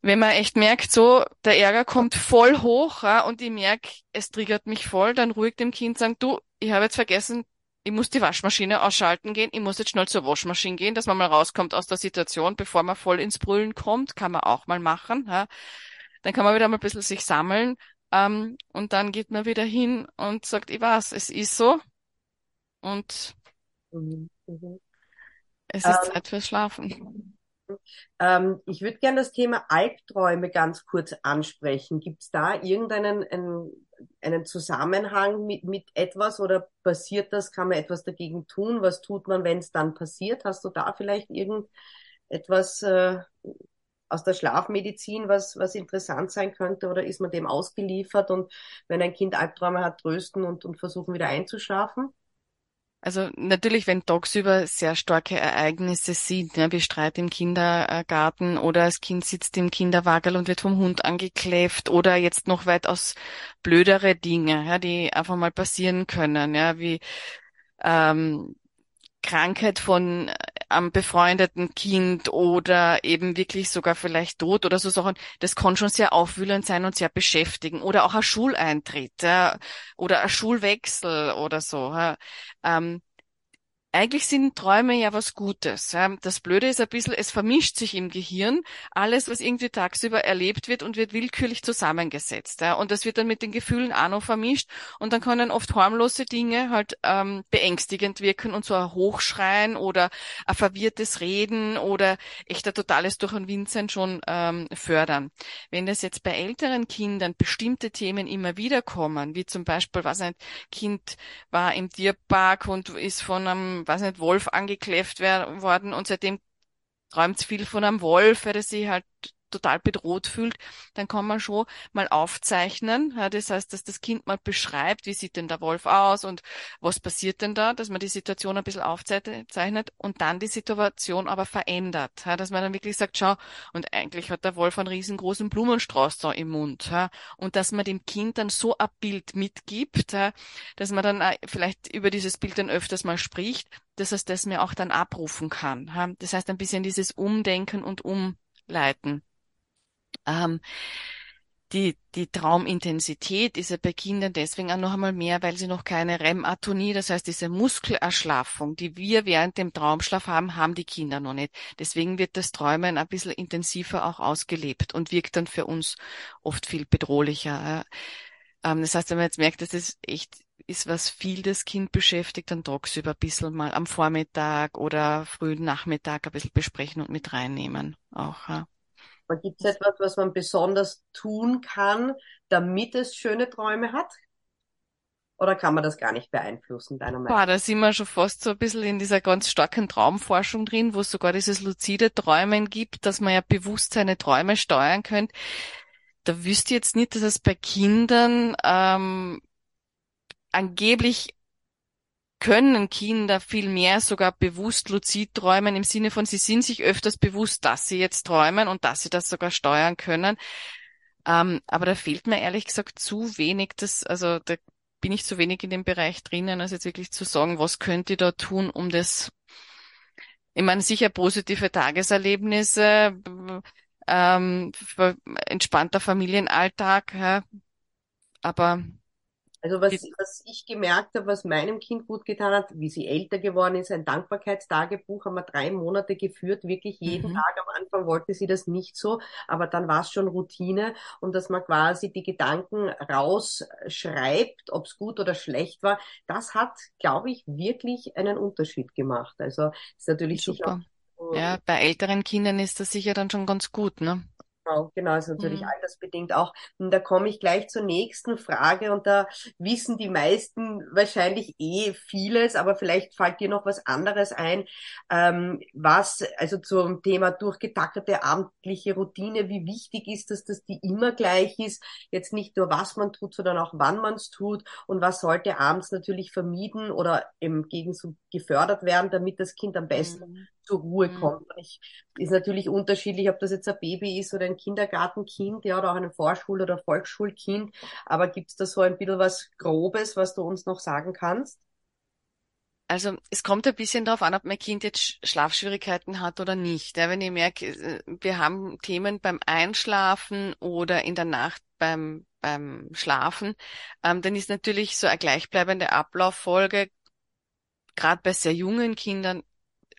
wenn man echt merkt, so der Ärger kommt voll hoch ja, und ich merke, es triggert mich voll, dann ruhig dem Kind sagen, du, ich habe jetzt vergessen, ich muss die Waschmaschine ausschalten gehen, ich muss jetzt schnell zur Waschmaschine gehen, dass man mal rauskommt aus der Situation, bevor man voll ins Brüllen kommt, kann man auch mal machen. Ja. Dann kann man wieder mal ein bisschen sich sammeln ähm, und dann geht man wieder hin und sagt, ich weiß, es ist so und mhm. Mhm. es ist ähm, Zeit fürs Schlafen. Ähm, ich würde gerne das Thema Albträume ganz kurz ansprechen. Gibt es da irgendeinen einen, Zusammenhang mit, mit etwas oder passiert das? Kann man etwas dagegen tun? Was tut man, wenn es dann passiert? Hast du da vielleicht irgendetwas äh, aus der Schlafmedizin, was, was interessant sein könnte? Oder ist man dem ausgeliefert und wenn ein Kind Albträume hat, trösten und, und versuchen wieder einzuschlafen? Also natürlich, wenn tagsüber sehr starke Ereignisse sind, ja, wie Streit im Kindergarten oder das Kind sitzt im Kinderwagel und wird vom Hund angekläfft oder jetzt noch weitaus blödere Dinge, ja, die einfach mal passieren können, ja, wie ähm, Krankheit von am befreundeten Kind oder eben wirklich sogar vielleicht Tod oder so Sachen, das kann schon sehr aufwühlend sein und sehr beschäftigen. Oder auch ein Schuleintritt ja, oder ein Schulwechsel oder so. Ja. Ähm, eigentlich sind Träume ja was Gutes. Das Blöde ist ein bisschen, es vermischt sich im Gehirn alles, was irgendwie tagsüber erlebt wird und wird willkürlich zusammengesetzt. Und das wird dann mit den Gefühlen auch noch vermischt und dann können oft harmlose Dinge halt ähm, beängstigend wirken und so ein Hochschreien oder ein verwirrtes Reden oder echt ein totales Durch und Wind sein schon ähm, fördern. Wenn das jetzt bei älteren Kindern bestimmte Themen immer wieder kommen, wie zum Beispiel, was ein Kind war im Tierpark und ist von einem weiß nicht, Wolf angekläfft worden und seitdem träumt viel von einem Wolf, weil sich halt total bedroht fühlt, dann kann man schon mal aufzeichnen. Ja, das heißt, dass das Kind mal beschreibt, wie sieht denn der Wolf aus und was passiert denn da, dass man die Situation ein bisschen aufzeichnet und dann die Situation aber verändert. Ja, dass man dann wirklich sagt, schau, und eigentlich hat der Wolf einen riesengroßen Blumenstrauß da im Mund. Ja, und dass man dem Kind dann so ein Bild mitgibt, ja, dass man dann vielleicht über dieses Bild dann öfters mal spricht, dass es das mir auch dann abrufen kann. Ja. Das heißt ein bisschen dieses Umdenken und Umleiten. Ähm, die, die Traumintensität ist ja bei Kindern deswegen auch noch einmal mehr, weil sie noch keine REM-Atonie, das heißt diese Muskelerschlaffung, die wir während dem Traumschlaf haben, haben die Kinder noch nicht. Deswegen wird das Träumen ein bisschen intensiver auch ausgelebt und wirkt dann für uns oft viel bedrohlicher. Ähm, das heißt, wenn man jetzt merkt, dass es echt ist, was viel das Kind beschäftigt, dann tagsüber ein bisschen mal am Vormittag oder frühen Nachmittag ein bisschen besprechen und mit reinnehmen auch. Ja. Gibt es etwas, was man besonders tun kann, damit es schöne Träume hat? Oder kann man das gar nicht beeinflussen, deiner Meinung nach? Da sind wir schon fast so ein bisschen in dieser ganz starken Traumforschung drin, wo es sogar dieses luzide Träumen gibt, dass man ja bewusst seine Träume steuern könnte. Da wüsste ich jetzt nicht, dass es bei Kindern ähm, angeblich können Kinder viel mehr sogar bewusst luzid träumen, im Sinne von, sie sind sich öfters bewusst, dass sie jetzt träumen und dass sie das sogar steuern können. Ähm, aber da fehlt mir ehrlich gesagt zu wenig, das, also da bin ich zu wenig in dem Bereich drinnen, als jetzt wirklich zu sagen, was könnt ihr da tun, um das, ich meine, sicher positive Tageserlebnisse, ähm, entspannter Familienalltag, ja, aber Also was, was ich gemerkt habe, was meinem Kind gut getan hat, wie sie älter geworden ist, ein Dankbarkeitstagebuch haben wir drei Monate geführt, wirklich jeden mhm. Tag. Am Anfang wollte sie das nicht so, aber dann war es schon Routine und dass man quasi die Gedanken rausschreibt, ob es gut oder schlecht war, das hat, glaube ich, wirklich einen Unterschied gemacht. Also ist natürlich Super. Sicher, ja, bei älteren Kindern ist das sicher dann schon ganz gut, ne? Genau, genau, ist natürlich mhm. altersbedingt auch. Und da komme ich gleich zur nächsten Frage und da wissen die meisten wahrscheinlich eh vieles, aber vielleicht fällt dir noch was anderes ein, ähm, was, also zum Thema durchgetackerte abendliche Routine, wie wichtig ist das, dass die immer gleich ist, jetzt nicht nur was man tut, sondern auch wann man es tut. Und was sollte abends natürlich vermieden oder im Gegenzug gefördert werden, damit das Kind am besten mhm zur Ruhe mhm. kommt. Ich, ist natürlich unterschiedlich, ob das jetzt ein Baby ist oder ein Kindergartenkind, ja, oder auch ein Vorschul- oder Volksschulkind. Aber gibt es da so ein bisschen was Grobes, was du uns noch sagen kannst? Also es kommt ein bisschen darauf an, ob mein Kind jetzt Schlafschwierigkeiten hat oder nicht. Ja, wenn ich merke, äh, wir haben Themen beim Einschlafen oder in der Nacht beim, beim Schlafen, ähm, dann ist natürlich so eine gleichbleibende Ablauffolge, gerade bei sehr jungen Kindern,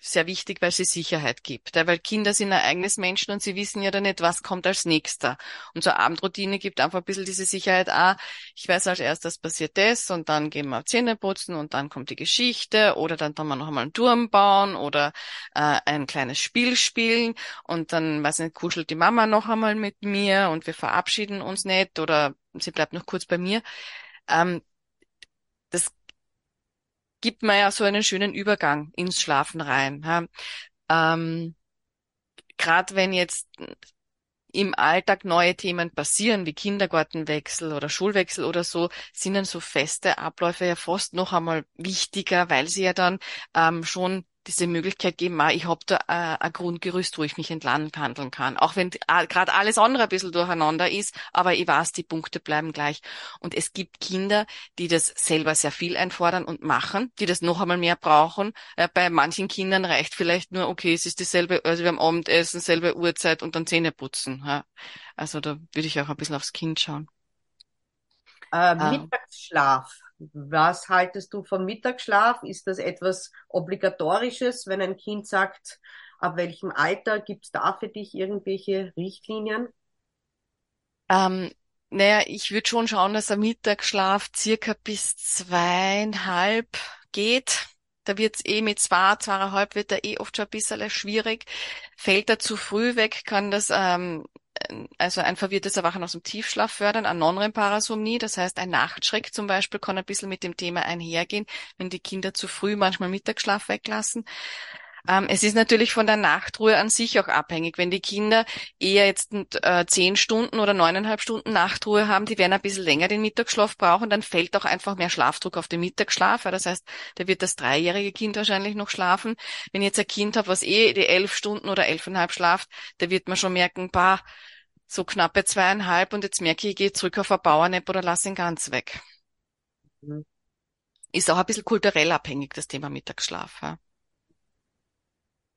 sehr wichtig, weil sie Sicherheit gibt. Weil Kinder sind ein eigenes Menschen und sie wissen ja dann nicht, was kommt als nächster. Und so Abendroutine gibt einfach ein bisschen diese Sicherheit, ah, ich weiß als erstes passiert das und dann gehen wir Zähne putzen und dann kommt die Geschichte oder dann tun wir noch einmal einen Turm bauen oder äh, ein kleines Spiel spielen und dann, weiß nicht, kuschelt die Mama noch einmal mit mir und wir verabschieden uns nicht oder sie bleibt noch kurz bei mir. Ähm, das gibt man ja so einen schönen Übergang ins Schlafen rein. Ja. Ähm, Gerade wenn jetzt im Alltag neue Themen passieren, wie Kindergartenwechsel oder Schulwechsel oder so, sind dann so feste Abläufe ja fast noch einmal wichtiger, weil sie ja dann ähm, schon diese Möglichkeit geben, ah, ich habe da äh, ein Grundgerüst, wo ich mich entlang handeln kann. Auch wenn äh, gerade alles andere ein bisschen durcheinander ist, aber ich weiß, die Punkte bleiben gleich. Und es gibt Kinder, die das selber sehr viel einfordern und machen, die das noch einmal mehr brauchen. Äh, bei manchen Kindern reicht vielleicht nur, okay, es ist dieselbe, also wir haben Abendessen, selbe Uhrzeit und dann Zähne putzen. Ja. Also da würde ich auch ein bisschen aufs Kind schauen. Äh, Mittagsschlaf. Was haltest du vom Mittagsschlaf? Ist das etwas Obligatorisches, wenn ein Kind sagt, ab welchem Alter gibt es da für dich irgendwelche Richtlinien? Ähm, naja, ich würde schon schauen, dass der Mittagsschlaf circa bis zweieinhalb geht. Da wird's eh mit zwei, zweieinhalb wird er eh oft schon ein bisschen schwierig. Fällt er zu früh weg, kann das ähm, also ein verwirrtes Erwachen aus dem Tiefschlaf fördern, eine Non-REM-Parasomnie, das heißt ein Nachtschreck zum Beispiel kann ein bisschen mit dem Thema einhergehen, wenn die Kinder zu früh manchmal Mittagsschlaf weglassen. Ähm, es ist natürlich von der Nachtruhe an sich auch abhängig. Wenn die Kinder eher jetzt äh, zehn Stunden oder neuneinhalb Stunden Nachtruhe haben, die werden ein bisschen länger den Mittagsschlaf brauchen, dann fällt auch einfach mehr Schlafdruck auf den Mittagsschlaf. Das heißt, da wird das dreijährige Kind wahrscheinlich noch schlafen. Wenn ich jetzt ein Kind habe, was eh die elf Stunden oder elfeinhalb schlaft, da wird man schon merken, bah, so knappe zweieinhalb und jetzt merke ich, ich gehe zurück auf ein Powernap oder lasse ihn ganz weg. Mhm. Ist auch ein bisschen kulturell abhängig, das Thema Mittagsschlaf. Ja.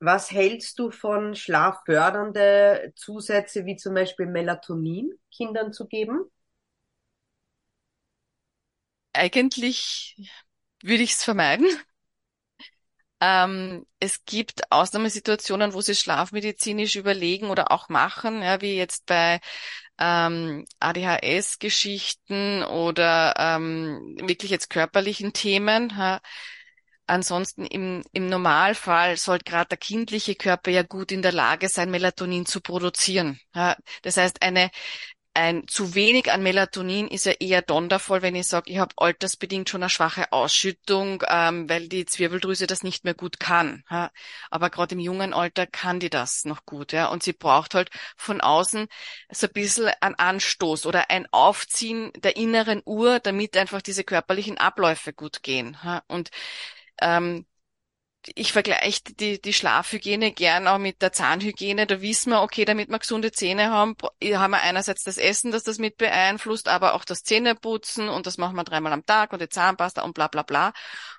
Was hältst du von schlaffördernde Zusätze wie zum Beispiel Melatonin Kindern zu geben? Eigentlich würde ich es vermeiden. Ähm, es gibt Ausnahmesituationen, wo sie schlafmedizinisch überlegen oder auch machen, ja, wie jetzt bei ähm, ADHS-Geschichten oder ähm, wirklich jetzt körperlichen Themen. Ja. Ansonsten im, im Normalfall sollte gerade der kindliche Körper ja gut in der Lage sein, Melatonin zu produzieren. Ja. Das heißt, eine ein zu wenig an Melatonin ist ja eher dondervoll, wenn ich sage, ich habe altersbedingt schon eine schwache Ausschüttung, ähm, weil die Zwirbeldrüse das nicht mehr gut kann. Ja. Aber gerade im jungen Alter kann die das noch gut. Ja. Und sie braucht halt von außen so ein bisschen einen Anstoß oder ein Aufziehen der inneren Uhr, damit einfach diese körperlichen Abläufe gut gehen. Ja. Und ähm, ich vergleiche die, die Schlafhygiene gern auch mit der Zahnhygiene. Da wissen wir, okay, damit wir gesunde Zähne haben, haben wir einerseits das Essen, das das mit beeinflusst, aber auch das Zähneputzen und das machen wir dreimal am Tag und die Zahnpasta und bla bla bla.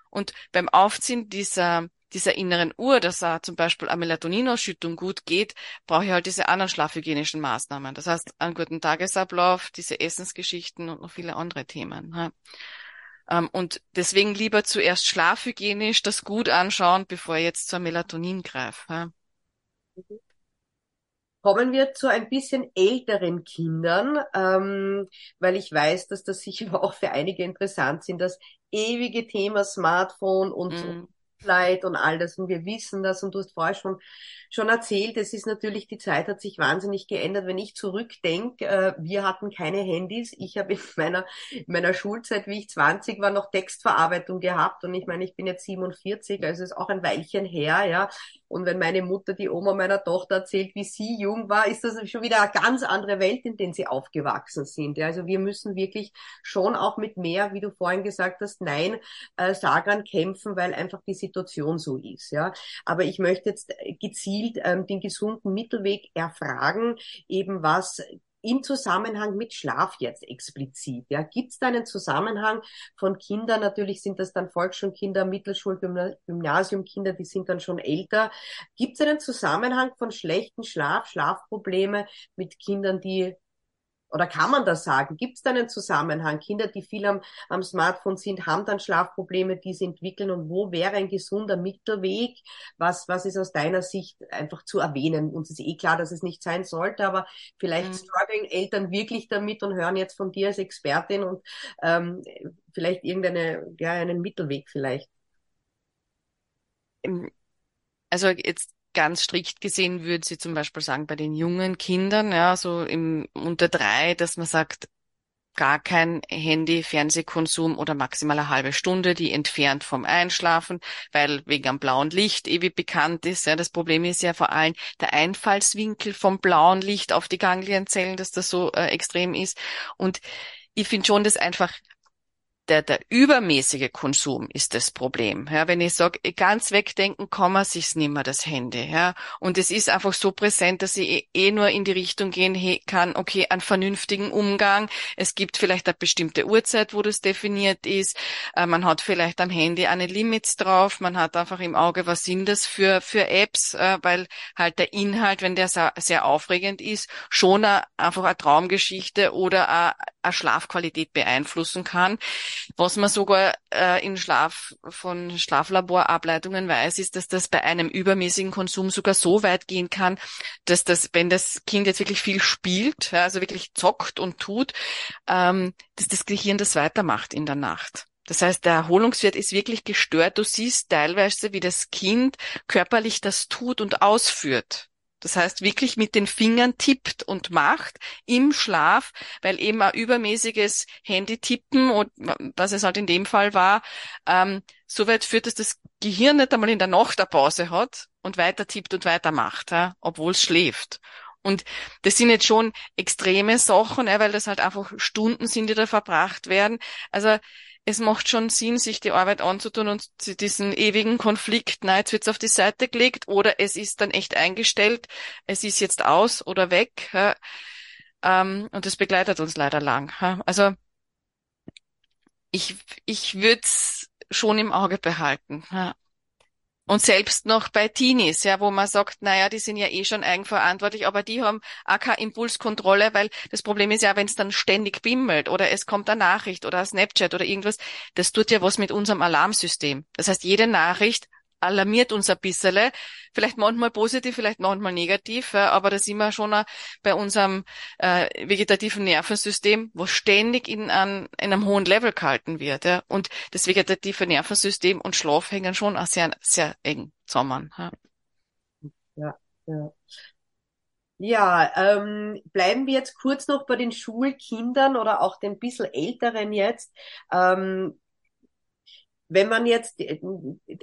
Und beim Aufziehen dieser dieser inneren Uhr, dass er zum Beispiel eine Melatoninausschüttung gut geht, brauche ich halt diese anderen schlafhygienischen Maßnahmen. Das heißt, einen guten Tagesablauf, diese Essensgeschichten und noch viele andere Themen. Ähm, und deswegen lieber zuerst schlafhygienisch das gut anschauen, bevor ich jetzt zur Melatonin greife. Kommen wir zu ein bisschen älteren Kindern, ähm, weil ich weiß, dass das sicher auch für einige interessant sind, das ewige Thema Smartphone und mm. Leid und all das und wir wissen das und du hast vorher schon schon erzählt, es ist natürlich, die Zeit hat sich wahnsinnig geändert. Wenn ich zurückdenke, äh, wir hatten keine Handys. Ich habe in meiner, in meiner Schulzeit, wie ich 20 war, noch Textverarbeitung gehabt und ich meine, ich bin jetzt 47, also ist auch ein Weilchen her, ja. Und wenn meine Mutter die Oma meiner Tochter erzählt, wie sie jung war, ist das schon wieder eine ganz andere Welt, in der sie aufgewachsen sind. Ja. Also wir müssen wirklich schon auch mit mehr, wie du vorhin gesagt hast, Nein äh, Sagern kämpfen, weil einfach die Situation so ist. Ja. Aber ich möchte jetzt gezielt ähm, den gesunden Mittelweg erfragen, eben was im Zusammenhang mit Schlaf jetzt explizit. Ja, gibt es da einen Zusammenhang von Kindern? Natürlich sind das dann Volksschulkinder, Mittelschul, Gymnasiumkinder, die sind dann schon älter. Gibt es einen Zusammenhang von schlechten Schlaf, Schlafprobleme mit Kindern, die oder kann man das sagen? Gibt es da einen Zusammenhang? Kinder, die viel am, am Smartphone sind, haben dann Schlafprobleme, die sie entwickeln. Und wo wäre ein gesunder Mittelweg? Was, was ist aus deiner Sicht einfach zu erwähnen? Uns ist eh klar, dass es nicht sein sollte, aber vielleicht mhm. strugglen Eltern wirklich damit und hören jetzt von dir als Expertin und ähm, vielleicht irgendeine, ja, einen Mittelweg vielleicht. Also jetzt ganz strikt gesehen würde sie zum Beispiel sagen, bei den jungen Kindern, ja, so im unter drei, dass man sagt, gar kein Handy, Fernsehkonsum oder maximal eine halbe Stunde, die entfernt vom Einschlafen, weil wegen am blauen Licht ewig bekannt ist. Ja, das Problem ist ja vor allem der Einfallswinkel vom blauen Licht auf die Ganglienzellen, dass das so äh, extrem ist. Und ich finde schon, dass einfach der, der übermäßige Konsum ist das Problem. Ja, wenn ich sage, ganz wegdenken kann man sich's nimmer, das Handy. Ja, und es ist einfach so präsent, dass ich eh, eh nur in die Richtung gehen kann, okay, einen vernünftigen Umgang. Es gibt vielleicht eine bestimmte Uhrzeit, wo das definiert ist. Äh, man hat vielleicht am Handy eine Limits drauf. Man hat einfach im Auge, was sind das für, für Apps, äh, weil halt der Inhalt, wenn der sehr, aufregend ist, schon a, einfach eine Traumgeschichte oder eine, eine Schlafqualität beeinflussen kann. Was man sogar äh, in Schlaf von Schlaflaborableitungen weiß, ist, dass das bei einem übermäßigen Konsum sogar so weit gehen kann, dass das, wenn das Kind jetzt wirklich viel spielt, ja, also wirklich zockt und tut, ähm, dass das Gehirn das weitermacht in der Nacht. Das heißt, der Erholungswert ist wirklich gestört. Du siehst teilweise, wie das Kind körperlich das tut und ausführt. Das heißt, wirklich mit den Fingern tippt und macht im Schlaf, weil eben ein übermäßiges Handy-Tippen was es halt in dem Fall war, ähm, so weit führt, dass das Gehirn nicht einmal in der Nacht eine Pause hat und weiter tippt und weitermacht, ja, obwohl es schläft. Und das sind jetzt schon extreme Sachen, weil das halt einfach Stunden sind, die da verbracht werden. Also es macht schon Sinn, sich die Arbeit anzutun und diesen ewigen Konflikt, na, jetzt wird's auf die Seite gelegt oder es ist dann echt eingestellt, es ist jetzt aus oder weg. Ähm, und das begleitet uns leider lang. Also ich, ich würde es schon im Auge behalten. Und selbst noch bei Teenies, ja, wo man sagt, naja, die sind ja eh schon eigenverantwortlich, aber die haben auch keine Impulskontrolle, weil das Problem ist ja, wenn es dann ständig bimmelt oder es kommt eine Nachricht oder ein Snapchat oder irgendwas, das tut ja was mit unserem Alarmsystem. Das heißt, jede Nachricht alarmiert uns ein bisschen. Vielleicht manchmal positiv, vielleicht manchmal negativ, aber da sind wir schon bei unserem äh, vegetativen Nervensystem, wo ständig in, einem hohen Level gehalten wird. Und das vegetative Nervensystem und Schlaf hängen schon auch sehr, sehr eng zusammen. Ja, ja. ja. Ja, ähm, bleiben wir jetzt kurz noch bei den Schulkindern oder auch den bisschen älteren jetzt. Ähm, wenn man jetzt äh,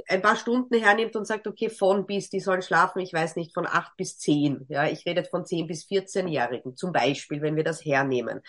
ein paar Stunden hernimmt und sagt, okay, von bis, die sollen schlafen, ich weiß nicht, von acht bis zehn, ja, ich rede von zehn bis 14-Jährigen zum Beispiel, wenn wir das hernehmen.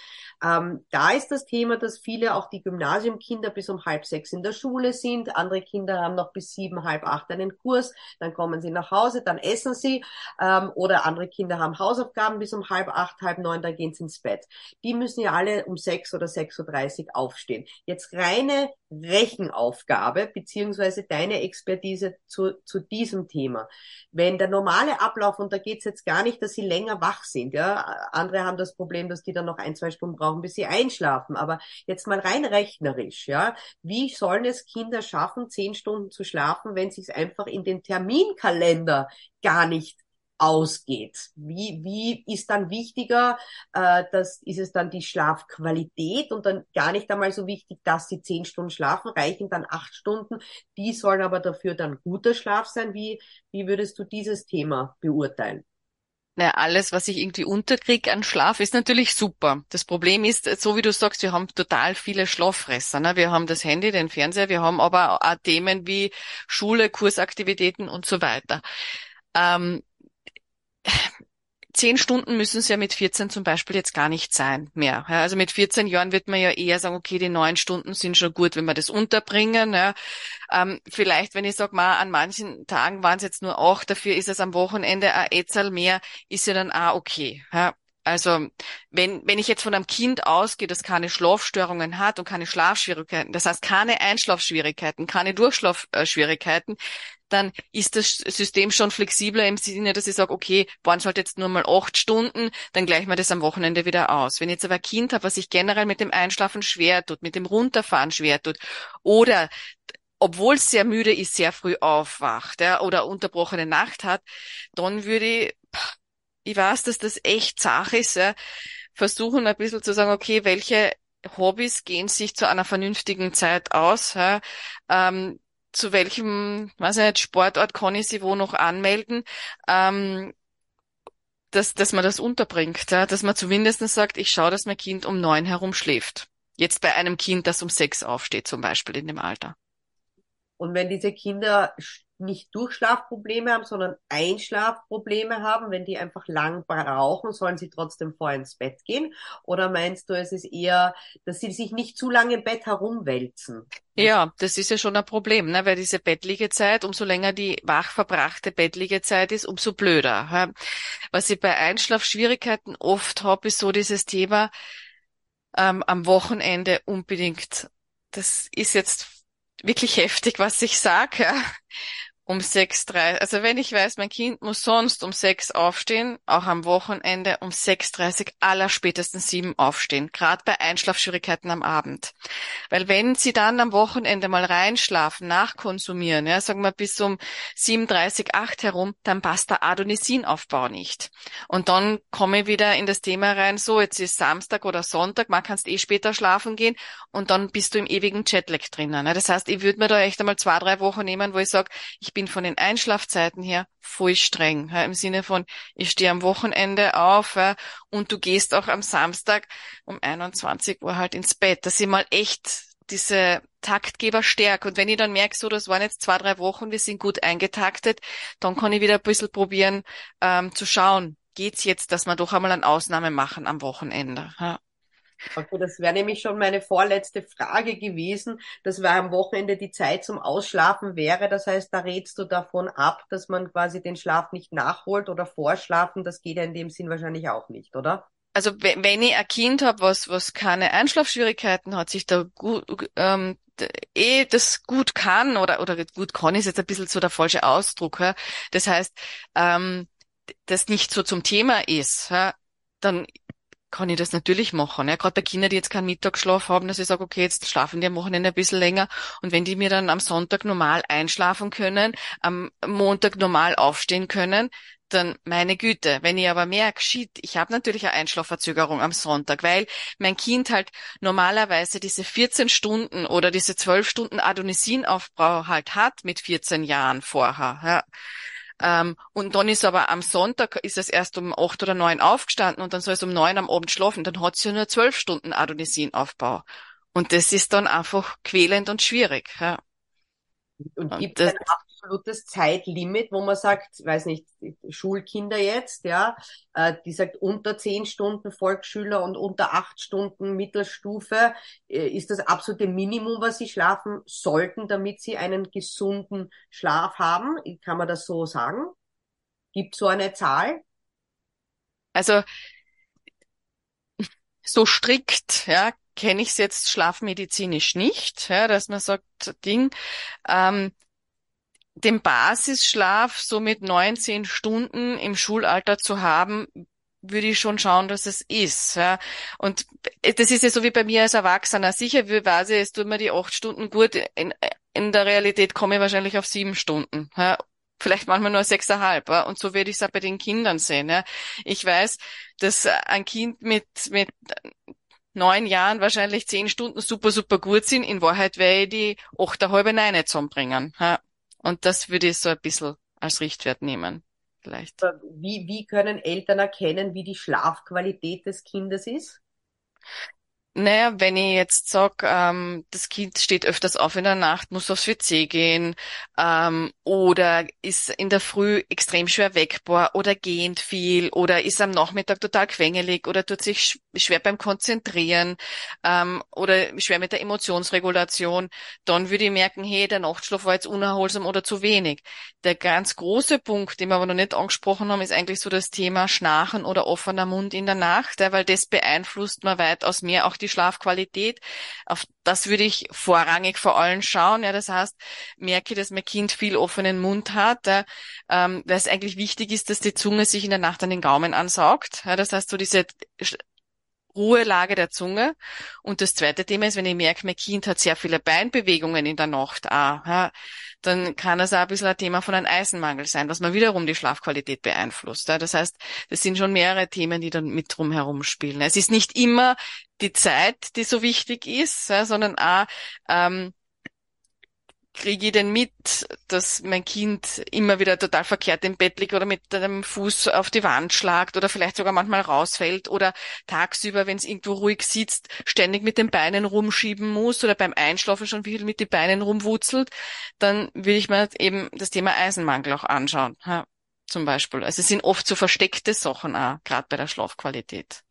Ähm, da ist das Thema, dass viele auch die Gymnasiumkinder bis um halb sechs in der Schule sind, andere Kinder haben noch bis sieben, halb acht einen Kurs, dann kommen sie nach Hause, dann essen sie, ähm, oder andere Kinder haben Hausaufgaben bis um halb acht, halb neun, dann gehen sie ins Bett. Die müssen ja alle um sechs oder 6.30 Uhr aufstehen. Jetzt reine Rechenaufgabe beziehungsweise deine Expertise zu, zu diesem Thema. Wenn der normale Ablauf, und da geht's jetzt gar nicht, dass sie länger wach sind, ja, andere haben das Problem, dass die dann noch ein, zwei Stunden brauchen, bis sie einschlafen, aber jetzt mal rein rechnerisch, ja, wie sollen es Kinder schaffen, zehn Stunden zu schlafen, wenn sie es einfach in den Terminkalender gar nicht ausgeht. Wie, wie ist dann wichtiger, äh, das, ist es dann die Schlafqualität und dann gar nicht einmal so wichtig, dass sie zehn Stunden schlafen, reichen dann acht Stunden. Die sollen aber dafür dann guter Schlaf sein. Wie, wie würdest du dieses Thema beurteilen? Naja, alles, was ich irgendwie unterkriege an Schlaf, ist natürlich super. Das Problem ist, so wie du sagst, wir haben total viele Schlaffresser. Ne? Wir haben das Handy, den Fernseher, wir haben aber auch Themen wie Schule, Kursaktivitäten und so weiter. Ähm, zehn Stunden müssen es ja mit 14 zum Beispiel jetzt gar nicht sein mehr. Ja, also mit 14 Jahren wird man ja eher sagen, okay, die neun Stunden sind schon gut, wenn wir das unterbringen. Ja. Ähm, vielleicht, wenn ich sage, mal an manchen Tagen waren es jetzt nur acht, dafür ist es am Wochenende ein Etzel mehr, ist ja dann auch okay. Ja. Also wenn, wenn ich jetzt von einem Kind ausgehe, das keine Schlafstörungen hat und keine Schlafschwierigkeiten, das heißt keine Einschlafschwierigkeiten, keine Durchschlafschwierigkeiten, dann ist das System schon flexibler im Sinne, dass ich sage, okay, waren es halt jetzt nur mal acht Stunden, dann gleichen wir das am Wochenende wieder aus. Wenn ich jetzt aber ein Kind habe, was sich generell mit dem Einschlafen schwer tut, mit dem Runterfahren schwer tut, oder obwohl es sehr müde ist, sehr früh aufwacht ja, oder unterbrochene Nacht hat, dann würde ich, ich weiß, dass das echt Sache ist, ja, versuchen ein bisschen zu sagen, okay, welche Hobbys gehen sich zu einer vernünftigen Zeit aus, ja, ähm, zu welchem, weiß ich nicht, Sportort kann ich sie wo noch anmelden, ähm, dass, dass man das unterbringt, ja, dass man zumindest sagt, ich schaue, dass mein Kind um neun herum schläft. Jetzt bei einem Kind, das um sechs aufsteht, zum Beispiel in dem Alter. Und wenn diese Kinder nicht Durchschlafprobleme haben, sondern Einschlafprobleme haben, wenn die einfach lang brauchen, sollen sie trotzdem vorher ins Bett gehen? Oder meinst du, es ist eher, dass sie sich nicht zu lange im Bett herumwälzen? Ja, das ist ja schon ein Problem, ne? weil diese Bettliegezeit, umso länger die wach verbrachte Bettliegezeit ist, umso blöder. Was ich bei Einschlafschwierigkeiten oft habe, ist so dieses Thema ähm, am Wochenende unbedingt. Das ist jetzt wirklich heftig, was ich sage. Ja um 6.30 Also wenn ich weiß, mein Kind muss sonst um 6 aufstehen, auch am Wochenende um 6.30 aller spätestens 7 aufstehen, gerade bei Einschlafschwierigkeiten am Abend. Weil wenn sie dann am Wochenende mal reinschlafen, nachkonsumieren, ja, sagen wir bis um 7.30, 8 herum, dann passt der Adonisinaufbau nicht. Und dann komme ich wieder in das Thema rein, so jetzt ist Samstag oder Sonntag, man kannst eh später schlafen gehen und dann bist du im ewigen Jetlag drinnen. Das heißt, ich würde mir da echt einmal zwei, drei Wochen nehmen, wo ich sage, ich bin bin von den Einschlafzeiten her voll streng. Ja, Im Sinne von, ich stehe am Wochenende auf ja, und du gehst auch am Samstag um 21 Uhr halt ins Bett. Dass ich mal echt diese Taktgeber stärke. Und wenn ich dann merke, so, das waren jetzt zwei, drei Wochen, wir sind gut eingetaktet, dann kann ich wieder ein bisschen probieren ähm, zu schauen, geht's jetzt, dass wir doch einmal eine Ausnahme machen am Wochenende. Ja. Okay, das wäre nämlich schon meine vorletzte Frage gewesen. Das war am Wochenende die Zeit zum Ausschlafen wäre. Das heißt, da rätst du davon ab, dass man quasi den Schlaf nicht nachholt oder vorschlafen. Das geht ja in dem Sinn wahrscheinlich auch nicht, oder? Also wenn ich ein Kind habe, was, was keine Einschlafschwierigkeiten hat, sich da gut, ähm, eh das gut kann oder, oder gut kann ist jetzt ein bisschen so der falsche Ausdruck. Ja? Das heißt, ähm, das nicht so zum Thema ist, ja? dann kann ich das natürlich machen. Ja. Gerade bei Kindern, die jetzt keinen Mittagsschlaf haben, dass ich sage, okay, jetzt schlafen die am Wochenende ein bisschen länger. Und wenn die mir dann am Sonntag normal einschlafen können, am Montag normal aufstehen können, dann meine Güte. Wenn ich aber merke, shit, ich habe natürlich eine Einschlafverzögerung am Sonntag, weil mein Kind halt normalerweise diese 14 Stunden oder diese 12 Stunden Adonisinaufbau halt hat mit 14 Jahren vorher. Ja ähm, und dann ist aber am Sonntag ist es erst um acht oder neun aufgestanden und dann soll es um neun am Abend schlafen. Dann hat sie ja nur zwölf Stunden Adonisinaufbau. Und das ist dann einfach quälend und schwierig. Ja. Und gibt es absolutes Zeitlimit, wo man sagt, weiß nicht, Schulkinder jetzt, ja, äh, die sagt unter zehn Stunden Volksschüler und unter acht Stunden Mittelstufe, äh, ist das absolute Minimum, was sie schlafen sollten, damit sie einen gesunden Schlaf haben? Kann man das so sagen? Gibt so eine Zahl? Also so strikt, ja, kenne ich es jetzt schlafmedizinisch nicht, ja, dass man sagt, Ding, ähm, den Basisschlaf so mit neun, zehn Stunden im Schulalter zu haben, würde ich schon schauen, dass es ist. Ja. Und das ist ja so wie bei mir als Erwachsener. Sicher, weiß ich, es tut mir die acht Stunden gut. In, in der Realität komme ich wahrscheinlich auf sieben Stunden. Ja. Vielleicht manchmal nur sechseinhalb. Ja. Und so werde ich es auch bei den Kindern sehen. Ja. Ich weiß, dass ein Kind mit, mit neun Jahren wahrscheinlich zehn Stunden super, super gut sind. In Wahrheit werde ich die achteinhalb, neun zusammenbringen. Ja. Und das würde ich so ein bisschen als Richtwert nehmen. Vielleicht. Wie, wie können Eltern erkennen, wie die Schlafqualität des Kindes ist? Naja, wenn ich jetzt sag, ähm, das Kind steht öfters auf in der Nacht, muss aufs WC gehen ähm, oder ist in der Früh extrem schwer weckbar oder gehend viel oder ist am Nachmittag total quengelig oder tut sich schwer beim Konzentrieren ähm, oder schwer mit der Emotionsregulation, dann würde ich merken, hey, der Nachtschlaf war jetzt unerholsam oder zu wenig. Der ganz große Punkt, den wir aber noch nicht angesprochen haben, ist eigentlich so das Thema Schnarchen oder offener Mund in der Nacht, weil das beeinflusst man weitaus mehr auch die Schlafqualität. Auf das würde ich vorrangig vor allem schauen. Ja, das heißt, merke, dass mein Kind viel offenen Mund hat, ja, ähm, weil es eigentlich wichtig ist, dass die Zunge sich in der Nacht an den Gaumen ansaugt. Ja, das heißt, so diese Ruhelage der Zunge. Und das zweite Thema ist, wenn ich merke, mein Kind hat sehr viele Beinbewegungen in der Nacht, ah, ja, dann kann es auch ein bisschen ein Thema von einem Eisenmangel sein, was man wiederum die Schlafqualität beeinflusst. Ja. Das heißt, das sind schon mehrere Themen, die dann mit drum herum spielen. Es ist nicht immer die Zeit, die so wichtig ist, ja, sondern auch ähm, kriege ich denn mit, dass mein Kind immer wieder total verkehrt im Bett liegt oder mit dem Fuß auf die Wand schlagt oder vielleicht sogar manchmal rausfällt oder tagsüber, wenn es irgendwo ruhig sitzt, ständig mit den Beinen rumschieben muss oder beim Einschlafen schon viel mit den Beinen rumwurzelt, dann will ich mir eben das Thema Eisenmangel auch anschauen, ja, zum Beispiel. Also es sind oft so versteckte Sachen auch, gerade bei der Schlafqualität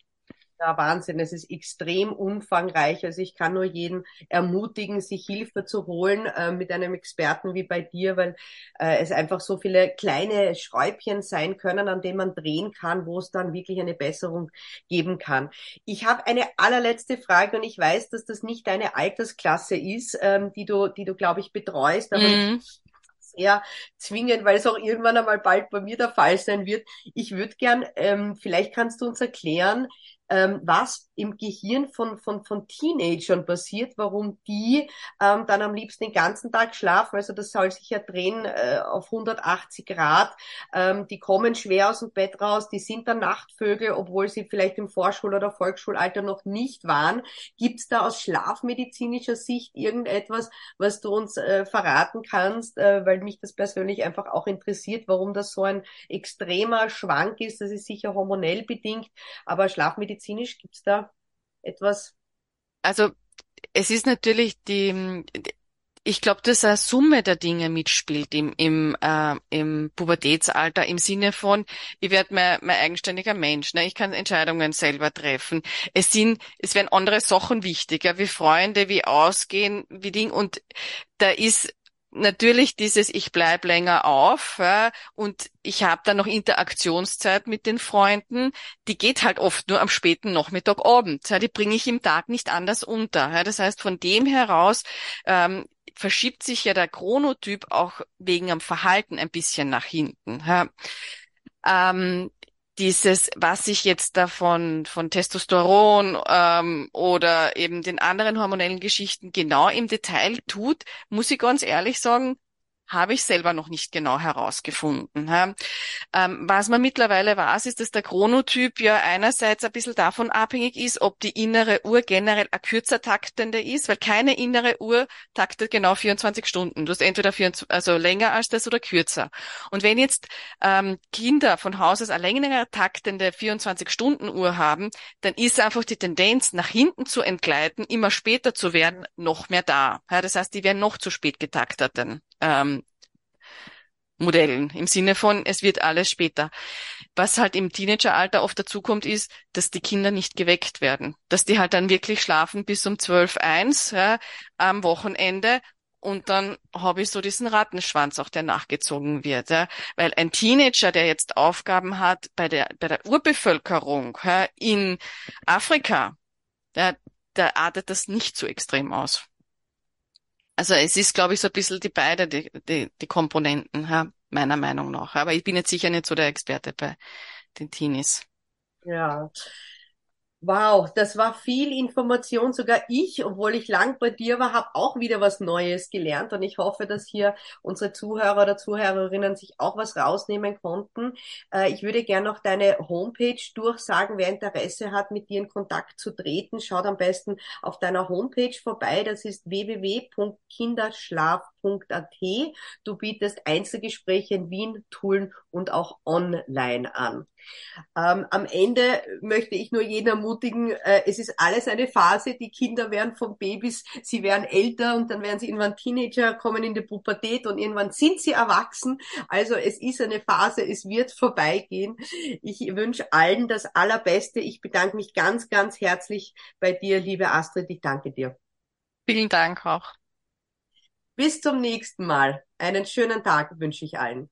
ja, Wahnsinn. Es ist extrem umfangreich. Also ich kann nur jeden ermutigen, sich Hilfe zu holen äh, mit einem Experten wie bei dir, weil äh, es einfach so viele kleine Schräubchen sein können, an denen man drehen kann, wo es dann wirklich eine Besserung geben kann. Ich habe eine allerletzte Frage und ich weiß, dass das nicht deine Altersklasse ist, ähm, die du, die du, glaube ich, betreust, aber mhm sehr zwingend, weil es auch irgendwann einmal bald bei mir der Fall sein wird. Ich würde gern, ähm, vielleicht kannst du uns erklären, ähm, was im Gehirn von, von, von Teenagern passiert, warum die ähm, dann am liebsten den ganzen Tag schlafen. Also das soll sich ja drehen äh, auf 180 Grad. Ähm, die kommen schwer aus dem Bett raus, die sind dann Nachtvögel, obwohl sie vielleicht im Vorschul- oder Volksschulalter noch nicht waren. Gibt es da aus schlafmedizinischer Sicht irgendetwas, was du uns äh, verraten kannst, äh, weil mich das persönlich einfach auch interessiert, warum das so ein extremer Schwank ist. Das ist sicher hormonell bedingt, aber schlafmedizinisch medizinisch? Gibt es da etwas? Also es ist natürlich die, ich glaube, dass eine Summe der Dinge mitspielt im, im, äh, im Pubertätsalter, im Sinne von, ich werde mein, mein eigenständiger Mensch, ne? ich kann Entscheidungen selber treffen. Es sind, es werden andere Sachen wichtiger, wie Freunde, wie Ausgehen, wie Ding, und da ist natürlich dieses ich bleib länger auf ja, und ich habe dann noch Interaktionszeit mit den Freunden, die geht halt oft nur am späten Nachmittagabend. Ja, die bringe ich im Tag nicht anders unter. Ja. Das heißt, von dem heraus ähm, verschiebt sich ja der Chronotyp auch wegen am Verhalten ein bisschen nach hinten. Ja. Ähm, dieses, was sich jetzt davon von Testosteron ähm, oder eben den anderen hormonellen Geschichten genau im Detail tut, muss ich ganz ehrlich sagen, habe ich selber noch nicht genau herausgefunden. Ähm, was man mittlerweile weiß, ist, dass der Chronotyp ja einerseits ein bisschen davon abhängig ist, ob die innere Uhr generell ein kürzer taktende ist, weil keine innere Uhr taktet genau 24 Stunden. Du hast entweder 24, also länger als das oder kürzer. Und wenn jetzt ähm, Kinder von Haus aus eine längere taktende 24-Stunden-Uhr haben, dann ist einfach die Tendenz, nach hinten zu entgleiten, immer später zu werden, noch mehr da. Ja, das heißt, die werden noch zu spät getaktet ähm, Modellen im Sinne von, es wird alles später. Was halt im Teenageralter oft dazukommt, ist, dass die Kinder nicht geweckt werden. Dass die halt dann wirklich schlafen bis um 12, 1 ja, am Wochenende und dann habe ich so diesen Rattenschwanz auch, der nachgezogen wird. Ja. Weil ein Teenager, der jetzt Aufgaben hat bei der, bei der Urbevölkerung ja, in Afrika, ja, da artet das nicht so extrem aus. Also es ist, glaube ich, so ein bisschen die beide, die, die, die Komponenten, ja, meiner Meinung nach. Aber ich bin jetzt sicher nicht so der Experte bei den Teenies. Ja. Wow, das war viel Information. Sogar ich, obwohl ich lang bei dir war, habe auch wieder was Neues gelernt. Und ich hoffe, dass hier unsere Zuhörer oder Zuhörerinnen sich auch was rausnehmen konnten. Äh, ich würde gerne noch deine Homepage durchsagen. Wer Interesse hat, mit dir in Kontakt zu treten, schaut am besten auf deiner Homepage vorbei. Das ist www.kinderschlaf.at. Du bietest Einzelgespräche in Wien, Tulln und auch online an. Ähm, am Ende möchte ich nur jeden ermutigen, äh, es ist alles eine Phase. Die Kinder werden von Babys, sie werden älter und dann werden sie irgendwann Teenager, kommen in die Pubertät und irgendwann sind sie erwachsen. Also es ist eine Phase, es wird vorbeigehen. Ich wünsche allen das Allerbeste. Ich bedanke mich ganz, ganz herzlich bei dir, liebe Astrid. Ich danke dir. Vielen Dank auch. Bis zum nächsten Mal. Einen schönen Tag wünsche ich allen.